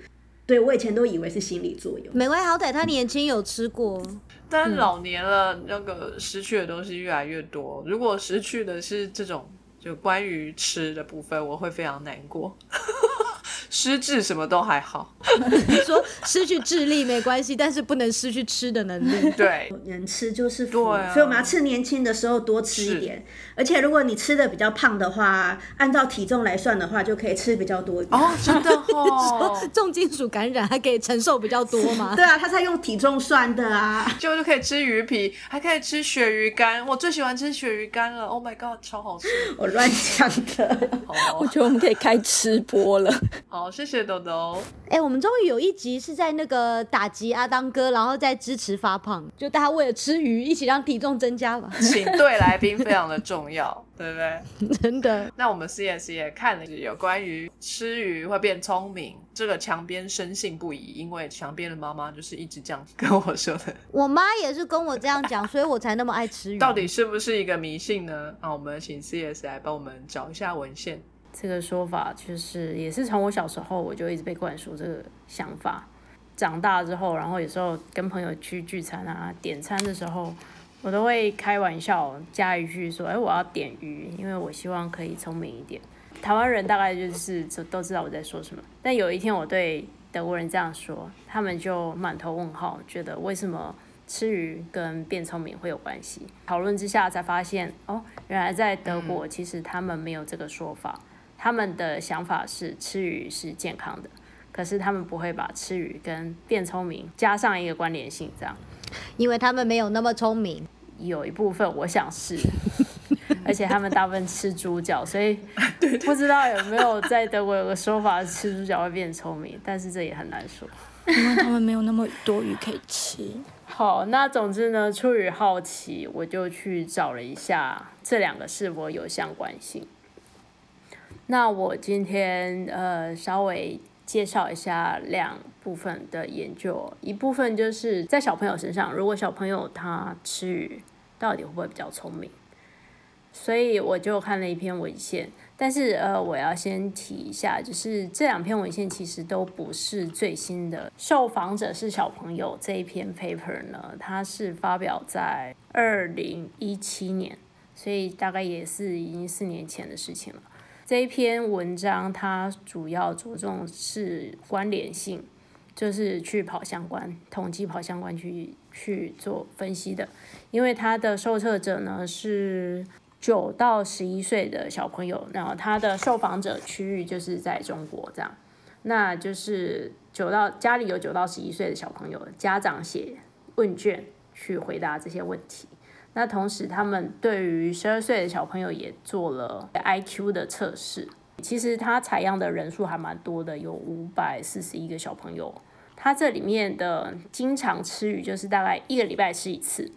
对我以前都以为是心理作用，美味好歹他年轻有吃过，但老年了，那个失去的东西越来越多。如果失去的是这种就关于吃的部分，我会非常难过。失智什么都还好，你说失去智力没关系，但是不能失去吃的能力。对，人吃就是福，对啊所以我们要趁年轻的时候多吃一点。而且如果你吃的比较胖的话，按照体重来算的话，就可以吃比较多一点。哦，真的哦，重金属感染还可以承受比较多吗？对啊，他在用体重算的啊。就就可以吃鱼皮，还可以吃鳕鱼干。我最喜欢吃鳕鱼干了，Oh my god，超好吃。我乱讲的。我觉得我们可以开吃播了。好，谢谢豆豆。哎、我们终于有一集是在那个打击阿当哥，然后再支持发胖，就大家为了吃鱼一起让体重增加吧，请对来宾非常的重要，对不对？真的。那我们 CS 也看了有关于吃鱼会变聪明，这个墙边深信不疑，因为墙边的妈妈就是一直这样跟我说的。我妈也是跟我这样讲，所以我才那么爱吃鱼。到底是不是一个迷信呢？那，我们请 CS 来帮我们找一下文献。这个说法就是也是从我小时候我就一直被灌输这个想法。长大之后，然后有时候跟朋友去聚餐啊，点餐的时候，我都会开玩笑加一句说：“哎，我要点鱼，因为我希望可以聪明一点。”台湾人大概就是都都知道我在说什么。但有一天我对德国人这样说，他们就满头问号，觉得为什么吃鱼跟变聪明会有关系？讨论之下才发现，哦，原来在德国其实他们没有这个说法。他们的想法是吃鱼是健康的，可是他们不会把吃鱼跟变聪明加上一个关联性，这样因为他们没有那么聪明。有一部分我想是，而且他们大部分吃猪脚，所以不知道有没有在德国有个说法，吃猪脚会变聪明，但是这也很难说。因为他们没有那么多鱼可以吃。好，那总之呢，出于好奇，我就去找了一下这两个是否有相关性。那我今天呃稍微介绍一下两部分的研究，一部分就是在小朋友身上，如果小朋友他吃鱼，到底会不会比较聪明？所以我就看了一篇文献，但是呃，我要先提一下，就是这两篇文献其实都不是最新的。受访者是小朋友这一篇 paper 呢，它是发表在二零一七年，所以大概也是已经四年前的事情了。这一篇文章它主要着重是关联性，就是去跑相关统计跑相关去去做分析的，因为它的受测者呢是九到十一岁的小朋友，然后他的受访者区域就是在中国这样，那就是九到家里有九到十一岁的小朋友，家长写问卷去回答这些问题。那同时，他们对于十二岁的小朋友也做了 IQ 的测试。其实他采样的人数还蛮多的，有五百四十一个小朋友。他这里面的经常吃鱼就是大概一个礼拜吃一次，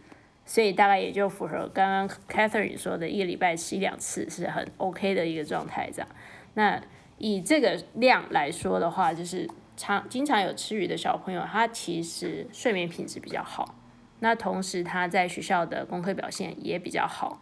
所以大概也就符合刚刚 Catherine 说的一个礼拜吃一两次是很 OK 的一个状态。这样，那以这个量来说的话，就是常经常有吃鱼的小朋友，他其实睡眠品质比较好。那同时他在学校的功课表现也比较好，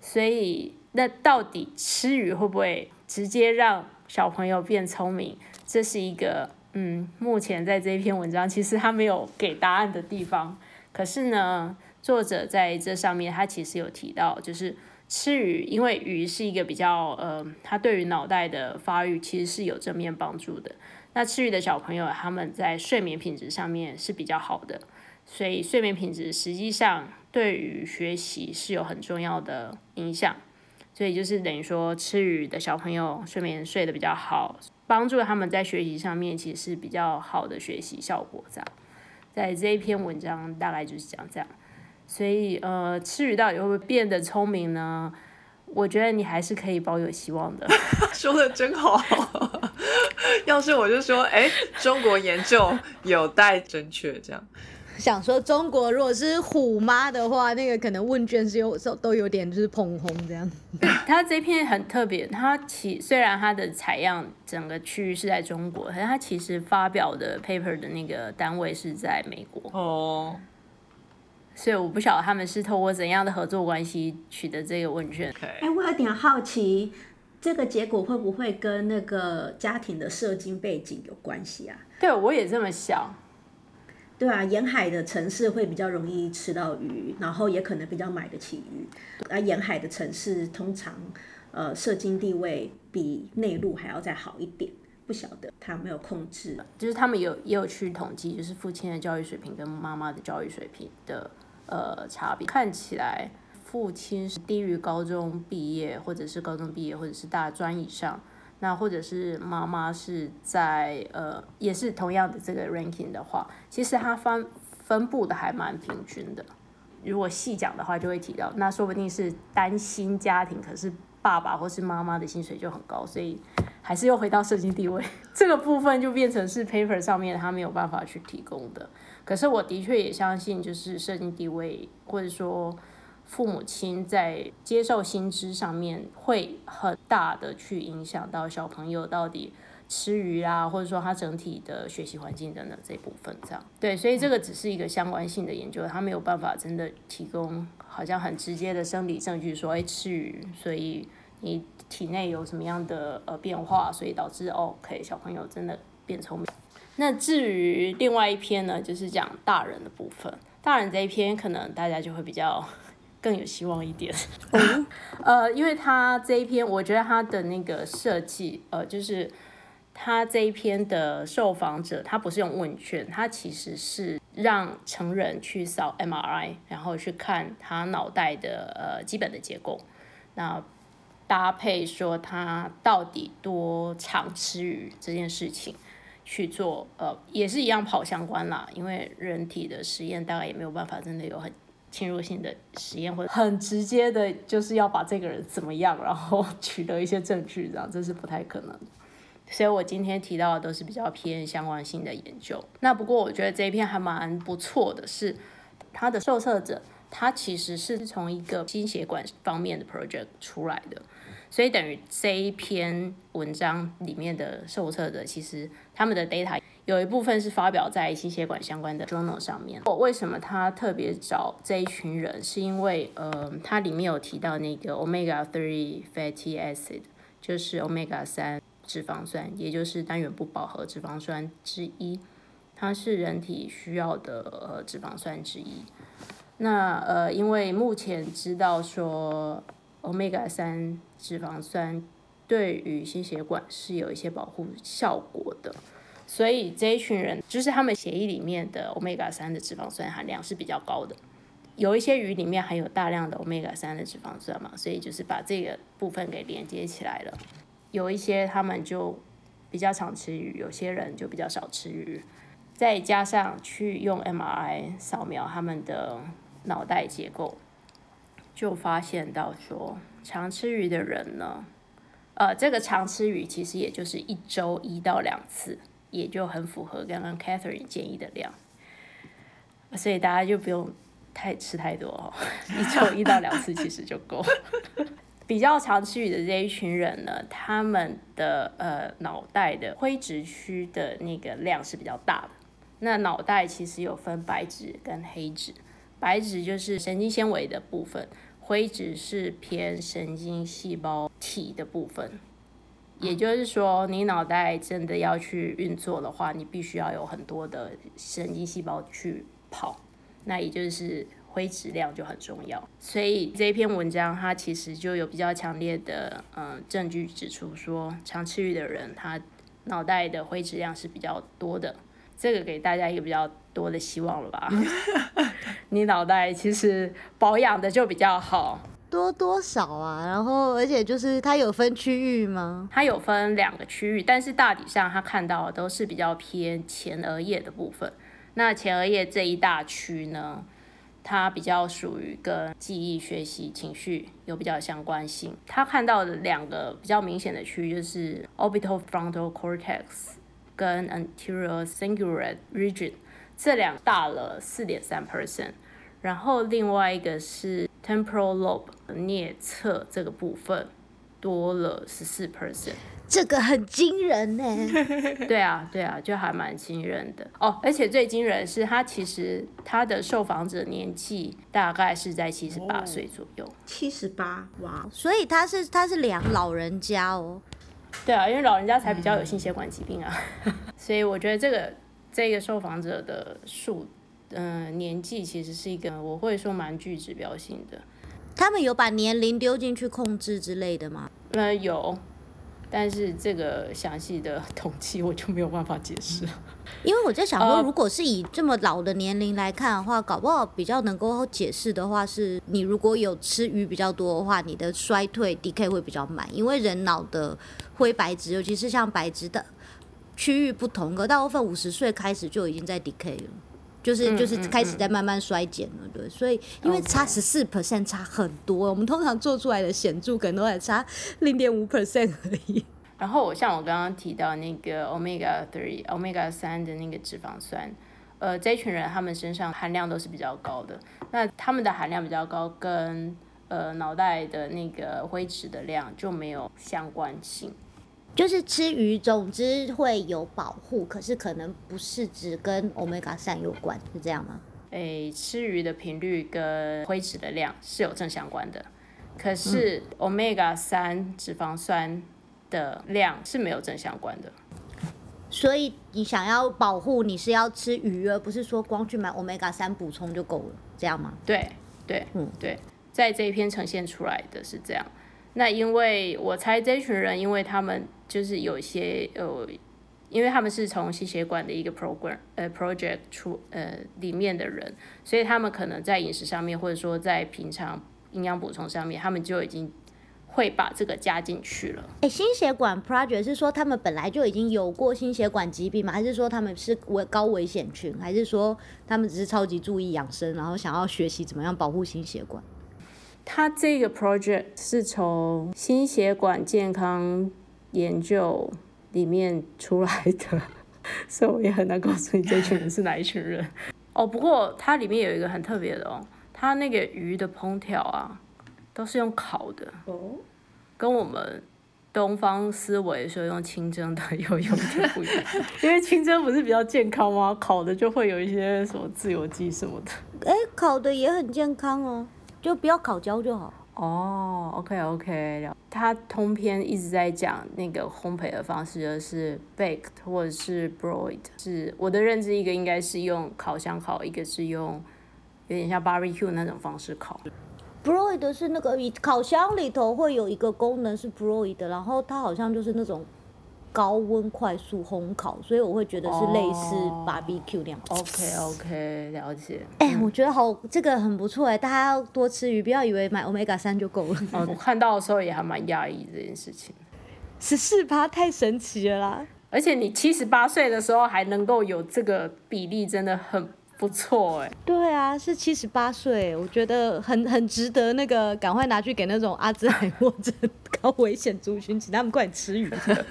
所以那到底吃鱼会不会直接让小朋友变聪明？这是一个嗯，目前在这一篇文章其实他没有给答案的地方。可是呢，作者在这上面他其实有提到，就是吃鱼，因为鱼是一个比较呃，它对于脑袋的发育其实是有正面帮助的。那吃鱼的小朋友他们在睡眠品质上面是比较好的。所以睡眠品质实际上对于学习是有很重要的影响。所以就是等于说，吃鱼的小朋友睡眠睡得比较好，帮助他们在学习上面其实是比较好的学习效果。这样，在这一篇文章大概就是讲这样。所以呃，吃鱼到底会不会变得聪明呢？我觉得你还是可以抱有希望的。说的真好，要是我就说，哎，中国研究有待正确，这样。想说中国如果是虎妈的话，那个可能问卷是有时候都有点就是捧红这样。它这篇很特别，它其虽然它的采样整个区域是在中国，可是它其实发表的 paper 的那个单位是在美国。哦。所以我不晓得他们是透过怎样的合作关系取得这个问卷。哎，我有点好奇，这个结果会不会跟那个家庭的社经背景有关系啊？对，我也这么想。对啊，沿海的城市会比较容易吃到鱼，然后也可能比较买得起鱼。而沿海的城市通常，呃，社经地位比内陆还要再好一点。不晓得他没有控制，就是他们有也有去统计，就是父亲的教育水平跟妈妈的教育水平的。呃，差别看起来，父亲是低于高中毕业，或者是高中毕业，或者是大专以上，那或者是妈妈是在呃，也是同样的这个 ranking 的话，其实它分分布的还蛮平均的。如果细讲的话，就会提到，那说不定是单薪家庭，可是爸爸或是妈妈的薪水就很高，所以还是又回到社经地位 这个部分，就变成是 paper 上面他没有办法去提供的。可是我的确也相信，就是社经地位，或者说父母亲在接受薪资上面，会很大的去影响到小朋友到底吃鱼啊，或者说他整体的学习环境等等这部分，这样对，所以这个只是一个相关性的研究，他没有办法真的提供好像很直接的生理证据说，哎，吃鱼，所以你体内有什么样的呃变化，所以导致 OK 小朋友真的变聪明。那至于另外一篇呢，就是讲大人的部分。大人这一篇可能大家就会比较更有希望一点。呃，因为他这一篇，我觉得他的那个设计，呃，就是他这一篇的受访者，他不是用问卷，他其实是让成人去扫 MRI，然后去看他脑袋的呃基本的结构，那搭配说他到底多常吃鱼这件事情。去做，呃，也是一样跑相关啦，因为人体的实验大概也没有办法真的有很侵入性的实验，或者很直接的，就是要把这个人怎么样，然后 取得一些证据，这样这是不太可能。所以我今天提到的都是比较偏相关性的研究。那不过我觉得这一篇还蛮不错的，是它的受测者，他其实是从一个心血管方面的 project 出来的。所以等于这一篇文章里面的受测者，其实他们的 data 有一部分是发表在心血管相关的 journal 上面。我为什么他特别找这一群人，是因为呃，它里面有提到那个 omega three fatty acid，就是 omega 三脂肪酸，也就是单元不饱和脂肪酸之一，它是人体需要的呃脂肪酸之一。那呃，因为目前知道说 omega 三脂肪酸对于心血管是有一些保护效果的，所以这一群人就是他们血液里面的 omega 三的脂肪酸含量是比较高的，有一些鱼里面含有大量的 omega 三的脂肪酸嘛，所以就是把这个部分给连接起来了。有一些他们就比较常吃鱼，有些人就比较少吃鱼，再加上去用 MRI 扫描他们的脑袋结构，就发现到说。常吃鱼的人呢，呃，这个常吃鱼其实也就是一周一到两次，也就很符合刚刚 Catherine 建议的量，所以大家就不用太吃太多哦，一周一到两次其实就够。比较常吃鱼的这一群人呢，他们的呃脑袋的灰质区的那个量是比较大的。那脑袋其实有分白质跟黑质，白质就是神经纤维的部分。灰质是偏神经细胞体的部分，也就是说，你脑袋真的要去运作的话，你必须要有很多的神经细胞去跑，那也就是灰质量就很重要。所以这篇文章它其实就有比较强烈的嗯证据指出说，常吃鱼的人他脑袋的灰质量是比较多的，这个给大家一个比较。多的希望了吧？你脑袋其实保养的就比较好。多多少啊？然后而且就是它有分区域吗？它有分两个区域，但是大体上它看到的都是比较偏前额叶的部分。那前额叶这一大区呢，它比较属于跟记忆、学习、情绪有比较相关性。它看到的两个比较明显的区域就是 orbital frontal cortex 跟 anterior cingulate region，这两大了四点三 percent。然后另外一个是 temporal lobe 颞侧这个部分多了十四 percent。这个很惊人呢。对啊，对啊，就还蛮惊人的哦。而且最惊人的是，他其实他的受访者年纪大概是在七十八岁左右。七十八，哇！所以他是他是两老人家哦。对啊，因为老人家才比较有心血管疾病啊，所以我觉得这个这个受访者的数，嗯、年纪其实是一个我会说蛮具指标性的。他们有把年龄丢进去控制之类的吗？那有，但是这个详细的统计我就没有办法解释了。因为我在想说，呃如果是以这么老的年龄来看的话，搞不好比较能够解释的话，是你如果有吃鱼比较多的话，你的衰退 decay 会比较慢，因为人脑的灰白质，尤其是像白质的区域不同，可大部分五十岁开始就已经在 decay 了。就是就是开始在慢慢衰减了，对，所以因为差十四 percent 差很多，我们通常做出来的显著可能都还差零点五 percent 而已。然后像我刚刚提到那个 omega three、omega 三的那个脂肪酸，呃，这一群人他们身上含量都是比较高的。那他们的含量比较高，跟呃脑袋的那个灰质的量就没有相关性。就是吃鱼，总之会有保护，可是可能不是只跟 omega 三有关，是这样吗？诶，吃鱼的频率跟灰质的量是有正相关的，可是 omega 三脂肪酸的量是没有正相关的。所以你想要保护，你是要吃鱼，而不是说光去买 omega 三补充就够了，这样吗？对对，嗯对，在这一篇呈现出来的是这样。那因为我猜这群人，因为他们就是有一些呃，因为他们是从心血管的一个 program 呃 project 出呃里面的人，所以他们可能在饮食上面，或者说在平常营养补充上面，他们就已经会把这个加进去了。哎、心血管 project 是说他们本来就已经有过心血管疾病吗？还是说他们是危高危险群？还是说他们只是超级注意养生，然后想要学习怎么样保护心血管？他这个 project 是从心血管健康研究里面出来的，所以我也很难告诉你这群人是哪一群人。哦，不过它里面有一个很特别的哦，它那个鱼的烹调啊，都是用烤的，哦，跟我们东方思维说用清蒸的又有点不一样。因为清蒸不是比较健康吗？烤的就会有一些什么自由基什么的。哎、烤的也很健康哦，就不要烤焦就好。哦，OK OK，他通篇一直在讲那个烘焙的方式，就是 baked 或者是 broiled。是我的认知，一个应该是用烤箱烤，一个是用有点像 barbecue 那种方式烤。broiled 是那个烤箱里头会有一个功能是 broiled，，然后它好像就是那种高温快速烘烤，所以我会觉得是类似哦 barbecue 那样。OK OK，了解。哎、我觉得好，这个很不错哎，大家要多吃鱼，不要以为买 omega 三就够了。哦，我看到的时候也还蛮讶异这件事情。十四趴太神奇了啦！而且你七十八岁的时候还能够有这个比例，真的很不错哎。对啊，是七十八岁，我觉得很很值得那个赶快拿去给那种阿兹海默症高危险族群，请他们快点吃鱼。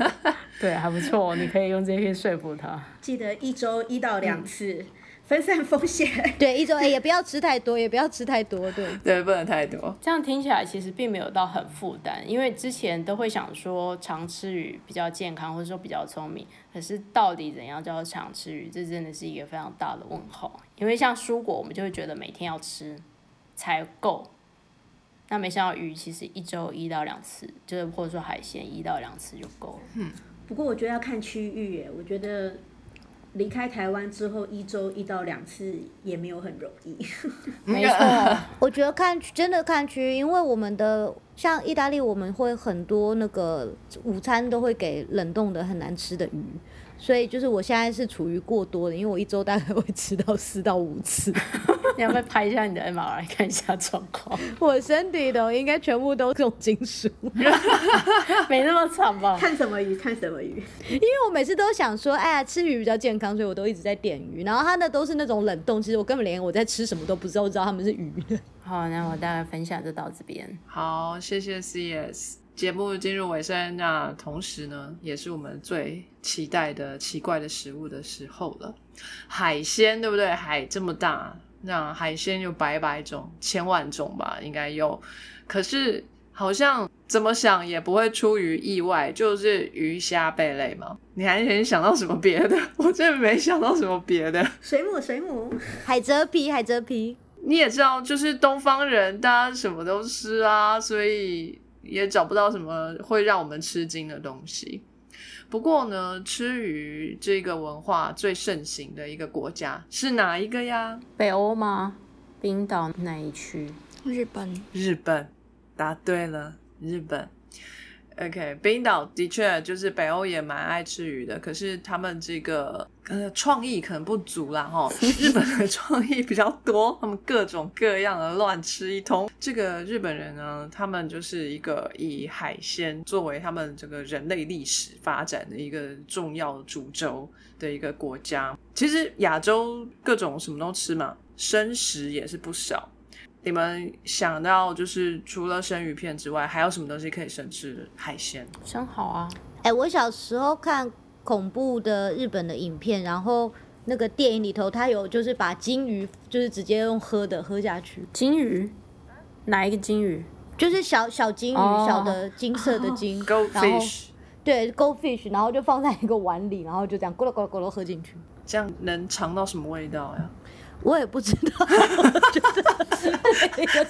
对，还不错，你可以用这些说服他。记得一周一到两次，分散风险。对，一周哎、也不要吃太多，也不要吃太多，对。对，不能太多。这样听起来其实并没有到很负担，因为之前都会想说常吃鱼比较健康，或者说比较聪明。可是到底怎样叫做常吃鱼，这真的是一个非常大的问号。因为像蔬果，我们就会觉得每天要吃才够。那没想到鱼其实一周一到两次，就是或者说海鲜一到两次就够了。嗯不过我觉得要看区域耶，我觉得离开台湾之后，一周一到两次也没有很容易。没错，我觉得看真的看区，因为我们的像意大利，我们会很多那个午餐都会给冷冻的很难吃的鱼，所以就是我现在是处于过多的，因为我一周大概会吃到四到五次。你要不要拍一下你的 MRI 看一下状况？我身体的应该全部都重金属，没那么惨吧？看什么鱼？看什么鱼？因为我每次都想说，哎呀，吃鱼比较健康，所以我都一直在点鱼。然后它那都是那种冷冻，其实我根本连我在吃什么都不知道，我知道他们是鱼的。好，那我大概分享就到这边。好，谢谢 CS。节目进入尾声，那同时呢，也是我们最期待的奇怪的食物的时候了。海鲜，对不对？海这么大，那海鲜有百百种、千万种吧，应该有。可是好像怎么想也不会出于意外，就是鱼虾贝类嘛。你还能想到什么别的？我真的没想到什么别的。水母，水母，海蜇皮，海蜇皮。你也知道，就是东方人，大家什么都吃啊，所以。也找不到什么会让我们吃惊的东西。不过呢，吃鱼这个文化最盛行的一个国家是哪一个呀？北欧吗？冰岛那一区？日本。日本，答对了，日本。OK，冰岛的确就是北欧也蛮爱吃鱼的，可是他们这个呃创意可能不足啦哈。日本的创意比较多，他们各种各样的乱吃一通。这个日本人呢，他们就是一个以海鲜作为他们这个人类历史发展的一个重要主轴的一个国家。其实亚洲各种什么都吃嘛，生食也是不少。你们想到就是除了生鱼片之外，还有什么东西可以生吃？海鲜？生蚝啊！哎，我小时候看恐怖的日本的影片，然后那个电影里头，他有就是把金鱼就是直接用喝的喝下去。金鱼？哪一个金鱼？就是小小金鱼，小的金色的金。Goldfish。对，Goldfish，然后就放在一个碗里，然后就这样咕噜咕噜咕噜喝进去。这样能尝到什么味道呀？我也不知道，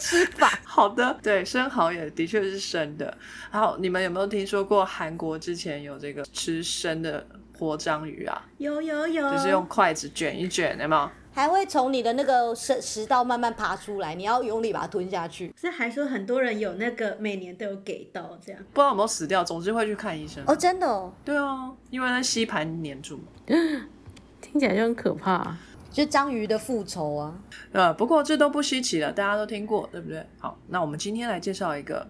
吃法。好的，对，生蚝也的确是生的。然后，你们有没有听说过韩国之前有这个吃生的活章鱼啊？有有有，就是用筷子卷一卷，有没有？还会从你的那个食食道慢慢爬出来，你要用力把它吞下去。这还说很多人有那个每年都有给到这样，不知道有没有死掉，总之会去看医生。哦，真的哦。对啊，因为那吸盘粘住。听起来就很可怕。就章鱼的复仇啊！呃，不过这都不稀奇了，大家都听过，对不对？好，那我们今天来介绍一个，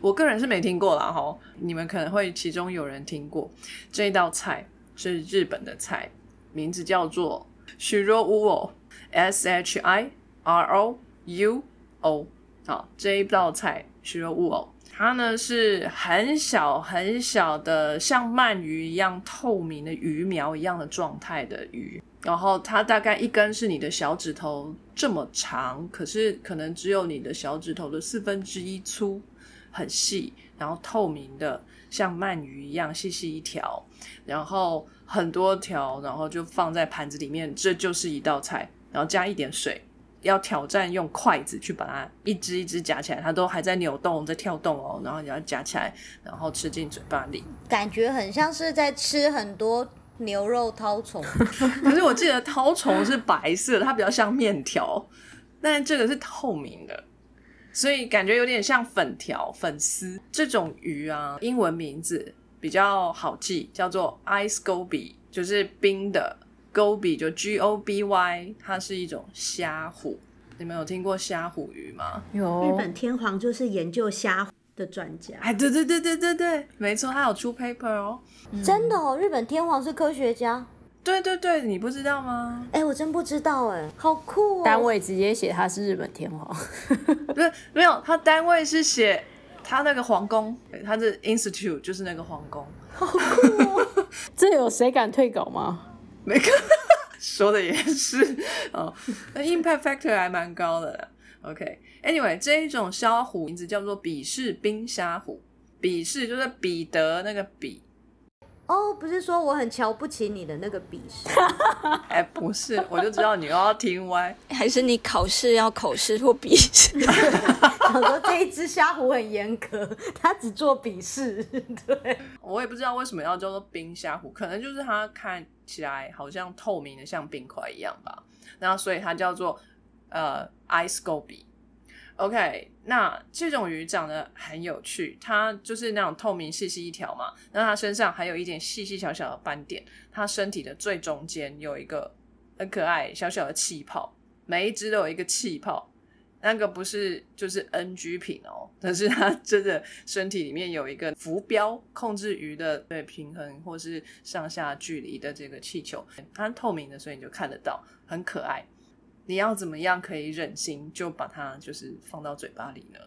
我个人是没听过啦，哈，你们可能会其中有人听过这一道菜是日本的菜，名字叫做 shiro uo，s h i r o u o，好，这一道菜 shiro uo，它呢是很小很小的，像鳗鱼一样透明的鱼苗一样的状态的鱼。然后它大概一根是你的小指头这么长，可是可能只有你的小指头的四分之一粗，很细，然后透明的，像鳗鱼一样细细一条，然后很多条，然后就放在盘子里面，这就是一道菜。然后加一点水，要挑战用筷子去把它一只一只夹起来，它都还在扭动，在跳动哦。然后你要夹起来，然后吃进嘴巴里，感觉很像是在吃很多。牛肉绦虫，可是我记得绦虫是白色，它比较像面条，但这个是透明的，所以感觉有点像粉条、粉丝这种鱼啊。英文名字比较好记，叫做 ice goby，就是冰的 goby，就 G O B Y，它是一种虾虎。你们有听过虾虎鱼吗？有。日本天皇就是研究虾。的专家，哎，对对对对对对，没错，他有出 paper 哦，真的哦，日本天皇是科学家，对对对，你不知道吗？哎，我真不知道，哎，好酷哦，单位直接写他是日本天皇，不是没有，他单位是写他那个皇宫，他的 institute 就是那个皇宫，好酷哦，这有谁敢退稿吗？没看，说的也是。哦，那 impact factor 还蛮高的。OK，Anyway，这一种虾虎名字叫做比氏冰虾虎，比氏就是彼得那个比。哦，不是说我很瞧不起你的那个笔试？哎，不是，我就知道你又要听歪，还是你考试要口试或笔试？我说这一只虾虎很严格，它只做笔试。对，我也不知道为什么要叫做冰虾虎，可能就是它看起来好像透明的，像冰块一样吧。然后所以它叫做。呃，ice goby，OK，那这种鱼长得很有趣，它就是那种透明细细一条嘛，那它身上还有一点细细小小的斑点，它身体的最中间有一个很可爱小小的气泡，每一只都有一个气泡，那个不是就是 NG 品哦，但是它真的身体里面有一个浮标，控制鱼的对平衡或是上下距离的这个气球，它透明的，所以你就看得到，很可爱。你要怎么样可以忍心就把它就是放到嘴巴里呢？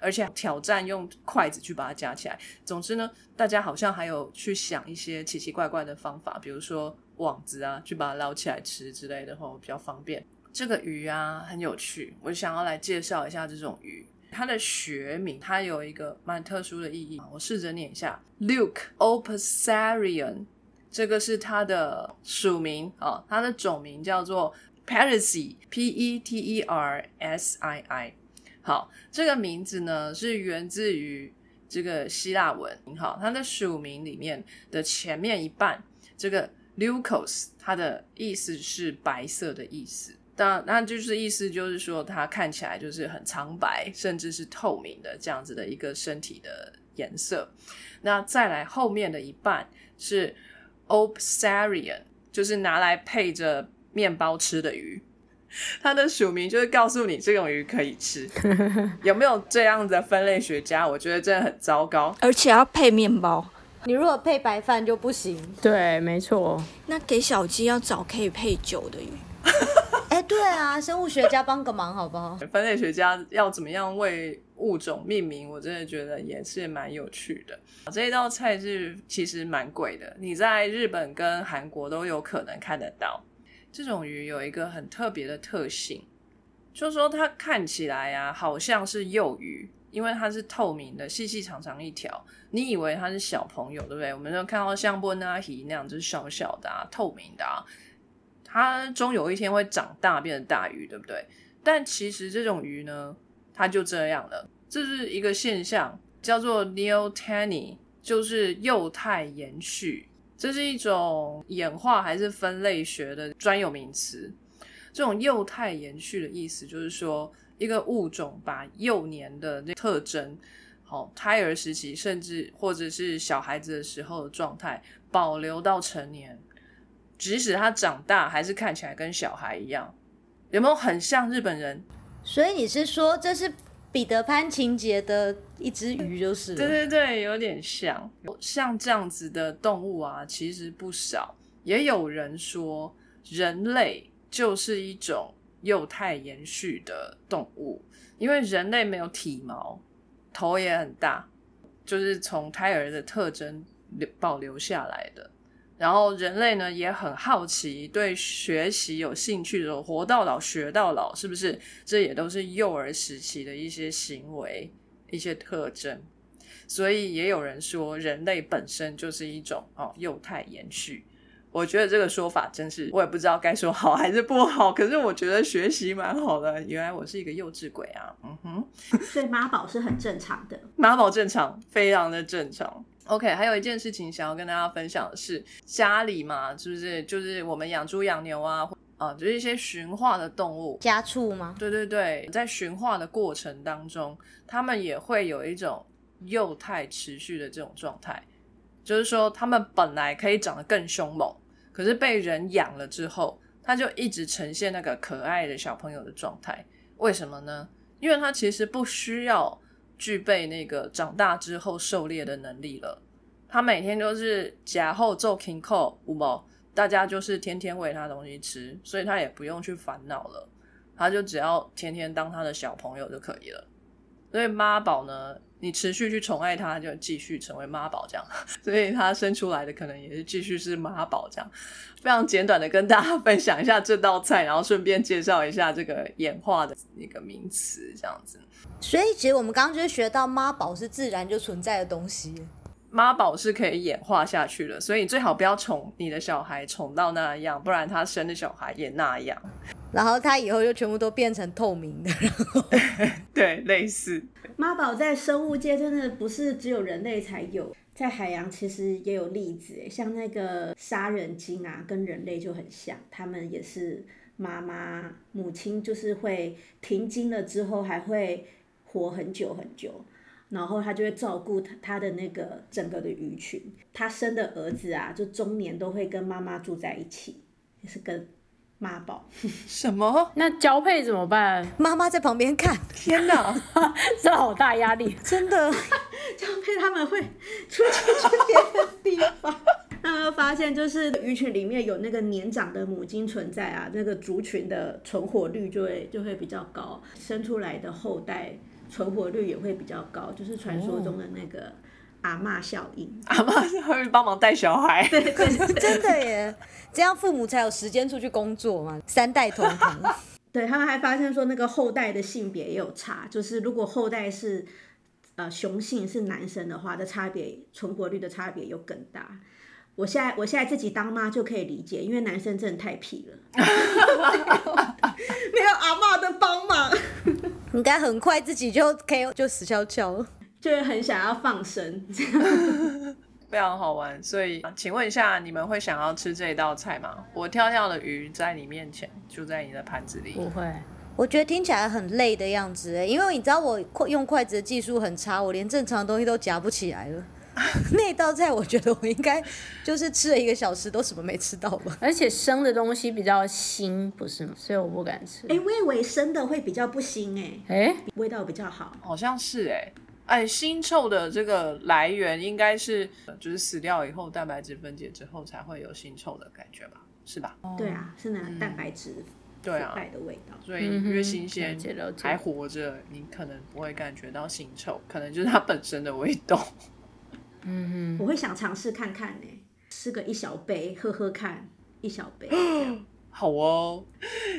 而且挑战用筷子去把它夹起来。总之呢，大家好像还有去想一些奇奇怪怪的方法，比如说网子啊，去把它捞起来吃之类的，吼比较方便。这个鱼啊很有趣，我想要来介绍一下这种鱼。它的学名它有一个蛮特殊的意义，我试着念一下：Luke opusarian，这个是它的属名啊，它的种名叫做。Petersi, P-E-T-E-R-S-I-I，好，这个名字呢是源自于这个希腊文，好，它的署名里面的前面一半，这个 Lukos，它的意思是白色的意思，当那就是意思就是说它看起来就是很苍白，甚至是透明的这样子的一个身体的颜色。那再来后面的一半是 Opsarian，就是拿来配着。面包吃的鱼，它的署名就是告诉你这种鱼可以吃。有没有这样的分类学家？我觉得真的很糟糕，而且要配面包。你如果配白饭就不行。对，没错。那给小鸡要找可以配酒的鱼。哎，对啊，生物学家帮个忙好不好？分类学家要怎么样为物种命名？我真的觉得也是蛮有趣的。这一道菜是其实蛮贵的，你在日本跟韩国都有可能看得到。这种鱼有一个很特别的特性，就是说它看起来啊，好像是幼鱼，因为它是透明的，细细长长一条，你以为它是小朋友，对不对？我们就看到像波纳鱼那样子小小的、啊、透明的，啊，它终有一天会长大变成大鱼，对不对？但其实这种鱼呢，它就这样了，这是一个现象，叫做 neoteny，就是幼态延续。这是一种演化还是分类学的专有名词？这种幼态延续的意思，就是说一个物种把幼年的那特征，好胎儿时期，甚至或者是小孩子的时候的状态，保留到成年，即使他长大，还是看起来跟小孩一样。有没有很像日本人？所以你是说这是？彼得潘情节的一只鱼就是，对对对，有点像，像这样子的动物啊，其实不少。也有人说，人类就是一种幼态延续的动物，因为人类没有体毛，头也很大，就是从胎儿的特征留保留下来的。然后人类呢也很好奇，对学习有兴趣的时候，活到老学到老，是不是？这也都是幼儿时期的一些行为、一些特征。所以也有人说，人类本身就是一种哦幼态延续。我觉得这个说法真是，我也不知道该说好还是不好。可是我觉得学习蛮好的。原来我是一个幼稚鬼啊！嗯哼，所以妈宝是很正常的，妈宝正常，非常的正常。OK，还有一件事情想要跟大家分享的是，家里嘛，是不是就是我们养猪养牛啊，啊，就是一些驯化的动物，家畜吗？对对对，在驯化的过程当中，它们也会有一种幼态持续的这种状态，就是说，它们本来可以长得更凶猛，可是被人养了之后，它就一直呈现那个可爱的小朋友的状态。为什么呢？因为它其实不需要。具备那个长大之后狩猎的能力了。他每天都是假后做 king call，五毛，大家就是天天喂他东西吃，所以他也不用去烦恼了。他就只要天天当他的小朋友就可以了。所以妈宝呢，你持续去宠爱他，就继续成为妈宝这样。所以他生出来的可能也是继续是妈宝这样。非常简短的跟大家 分享一下这道菜，然后顺便介绍一下这个演化的一个名词这样子。所以其实我们刚刚就是学到妈宝是自然就存在的东西，妈宝是可以演化下去的，所以你最好不要宠你的小孩宠到那样，不然他生的小孩也那样，然后他以后就全部都变成透明的，对，类似妈宝在生物界真的不是只有人类才有，在海洋其实也有例子，像那个杀人鲸啊，跟人类就很像，他们也是妈妈母亲就是会停经了之后还会活很久很久，然后他就会照顾他他的那个整个的鱼群。他生的儿子啊，就中年都会跟妈妈住在一起，也是跟妈宝。什么？那交配怎么办？妈妈在旁边看，天哪！这好大压力。真的，交配他们会出去去别的地方。他们发现，就是鱼群里面有那个年长的母金存在啊，那个族群的存活率就会就会比较高，生出来的后代存活率也会比较高，就是传说中的那个阿嬷效应。阿妈会帮忙带小孩，对对对 真的耶，这样父母才有时间出去工作嘛，三代同堂。对，他们还发现说，那个后代的性别也有差，就是如果后代是呃雄性是男生的话，的差别存活率的差别又更大。我现在我现在自己当妈就可以理解，因为男生真的太皮了，没有阿妈的帮忙，应该很快自己就可以就死翘翘。就是很想要放生。非常好玩。所以，请问一下，你们会想要吃这一道菜吗？我跳跳的鱼在你面前，就在你的盘子里。不会，我觉得听起来很累的样子耶，因为你知道我用筷子的技术很差，我连正常的东西都夹不起来了。那道菜我觉得我应该就是吃了一个小时都什么没吃到吧。而且生的东西比较腥，不是吗？所以我不敢吃。哎、我以为生的会比较不腥哎、哎，味道比较好。好像是哎、哎，腥臭的这个来源应该是就是死掉以后蛋白质分解之后才会有腥臭的感觉吧？是吧？对啊，是那蛋白质腐对啊，败的味道。所以越新鲜还活着，你可能不会感觉到腥臭，可能就是它本身的味道。嗯我会想尝试看看呢、吃个一小杯喝喝看，一小杯 好哦，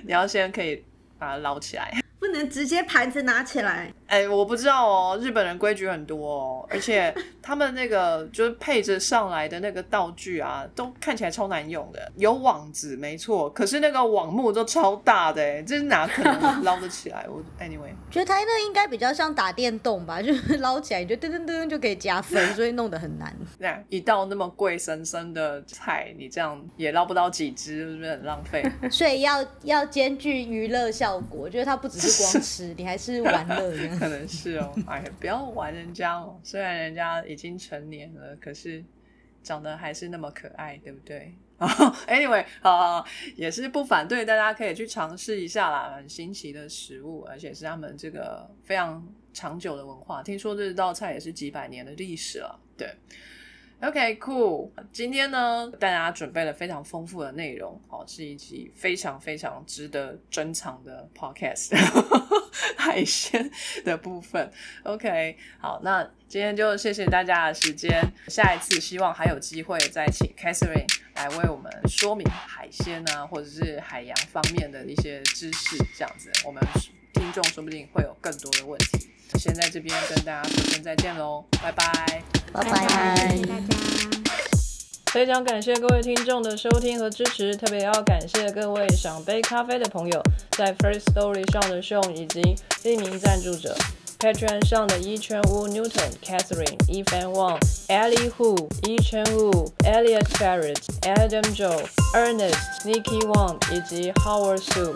你要先可以把它捞起来。不能直接盘子拿起来。哎，我不知道哦，日本人规矩很多哦，而且他们那个就是配着上来的那个道具啊，都看起来超难用的。有网子没错，可是那个网目都超大的，哎，这哪可能 捞得起来？我 anyway，觉得他那应该比较像打电动吧，就是 捞起来你就噔噔噔就可以加分，所以弄得很难。那一道那么贵生生的菜，你这样也捞不到几只，是不是很浪费？所以要要兼具娱乐效果，就是它不只是光吃，你还是玩乐。可能是哦，哎，不要玩人家哦。虽然人家已经成年了，可是长得还是那么可爱，对不对？Anyway，啊、也是不反对大家可以去尝试一下啦，很新奇的食物，而且是他们这个非常长久的文化。听说这道菜也是几百年的历史了，对。OK，cool、今天呢，大家准备了非常丰富的内容，哦，是一集非常非常值得珍藏的 podcast，海鲜的部分。OK，好，那今天就谢谢大家的时间，下一次希望还有机会再请 Catherine 来为我们说明海鲜啊，或者是海洋方面的一些知识，这样子，我们听众说不定会有更多的问题。先在这边跟大家说声再见喽，拜拜。拜拜。谢谢大家。非常感谢各位听众的收听和支持，特别要感谢各位赏杯咖啡的朋友，在 First Story 上的 Sean 以及匿名赞助者。Patreon 上的伊圈乌 Newton、Catherine、Ethan Wang、Ellie Hu、伊圈乌、Elliot Barrett、Adam Joe、Ernest、Nikki Wang 以及 Howard Su。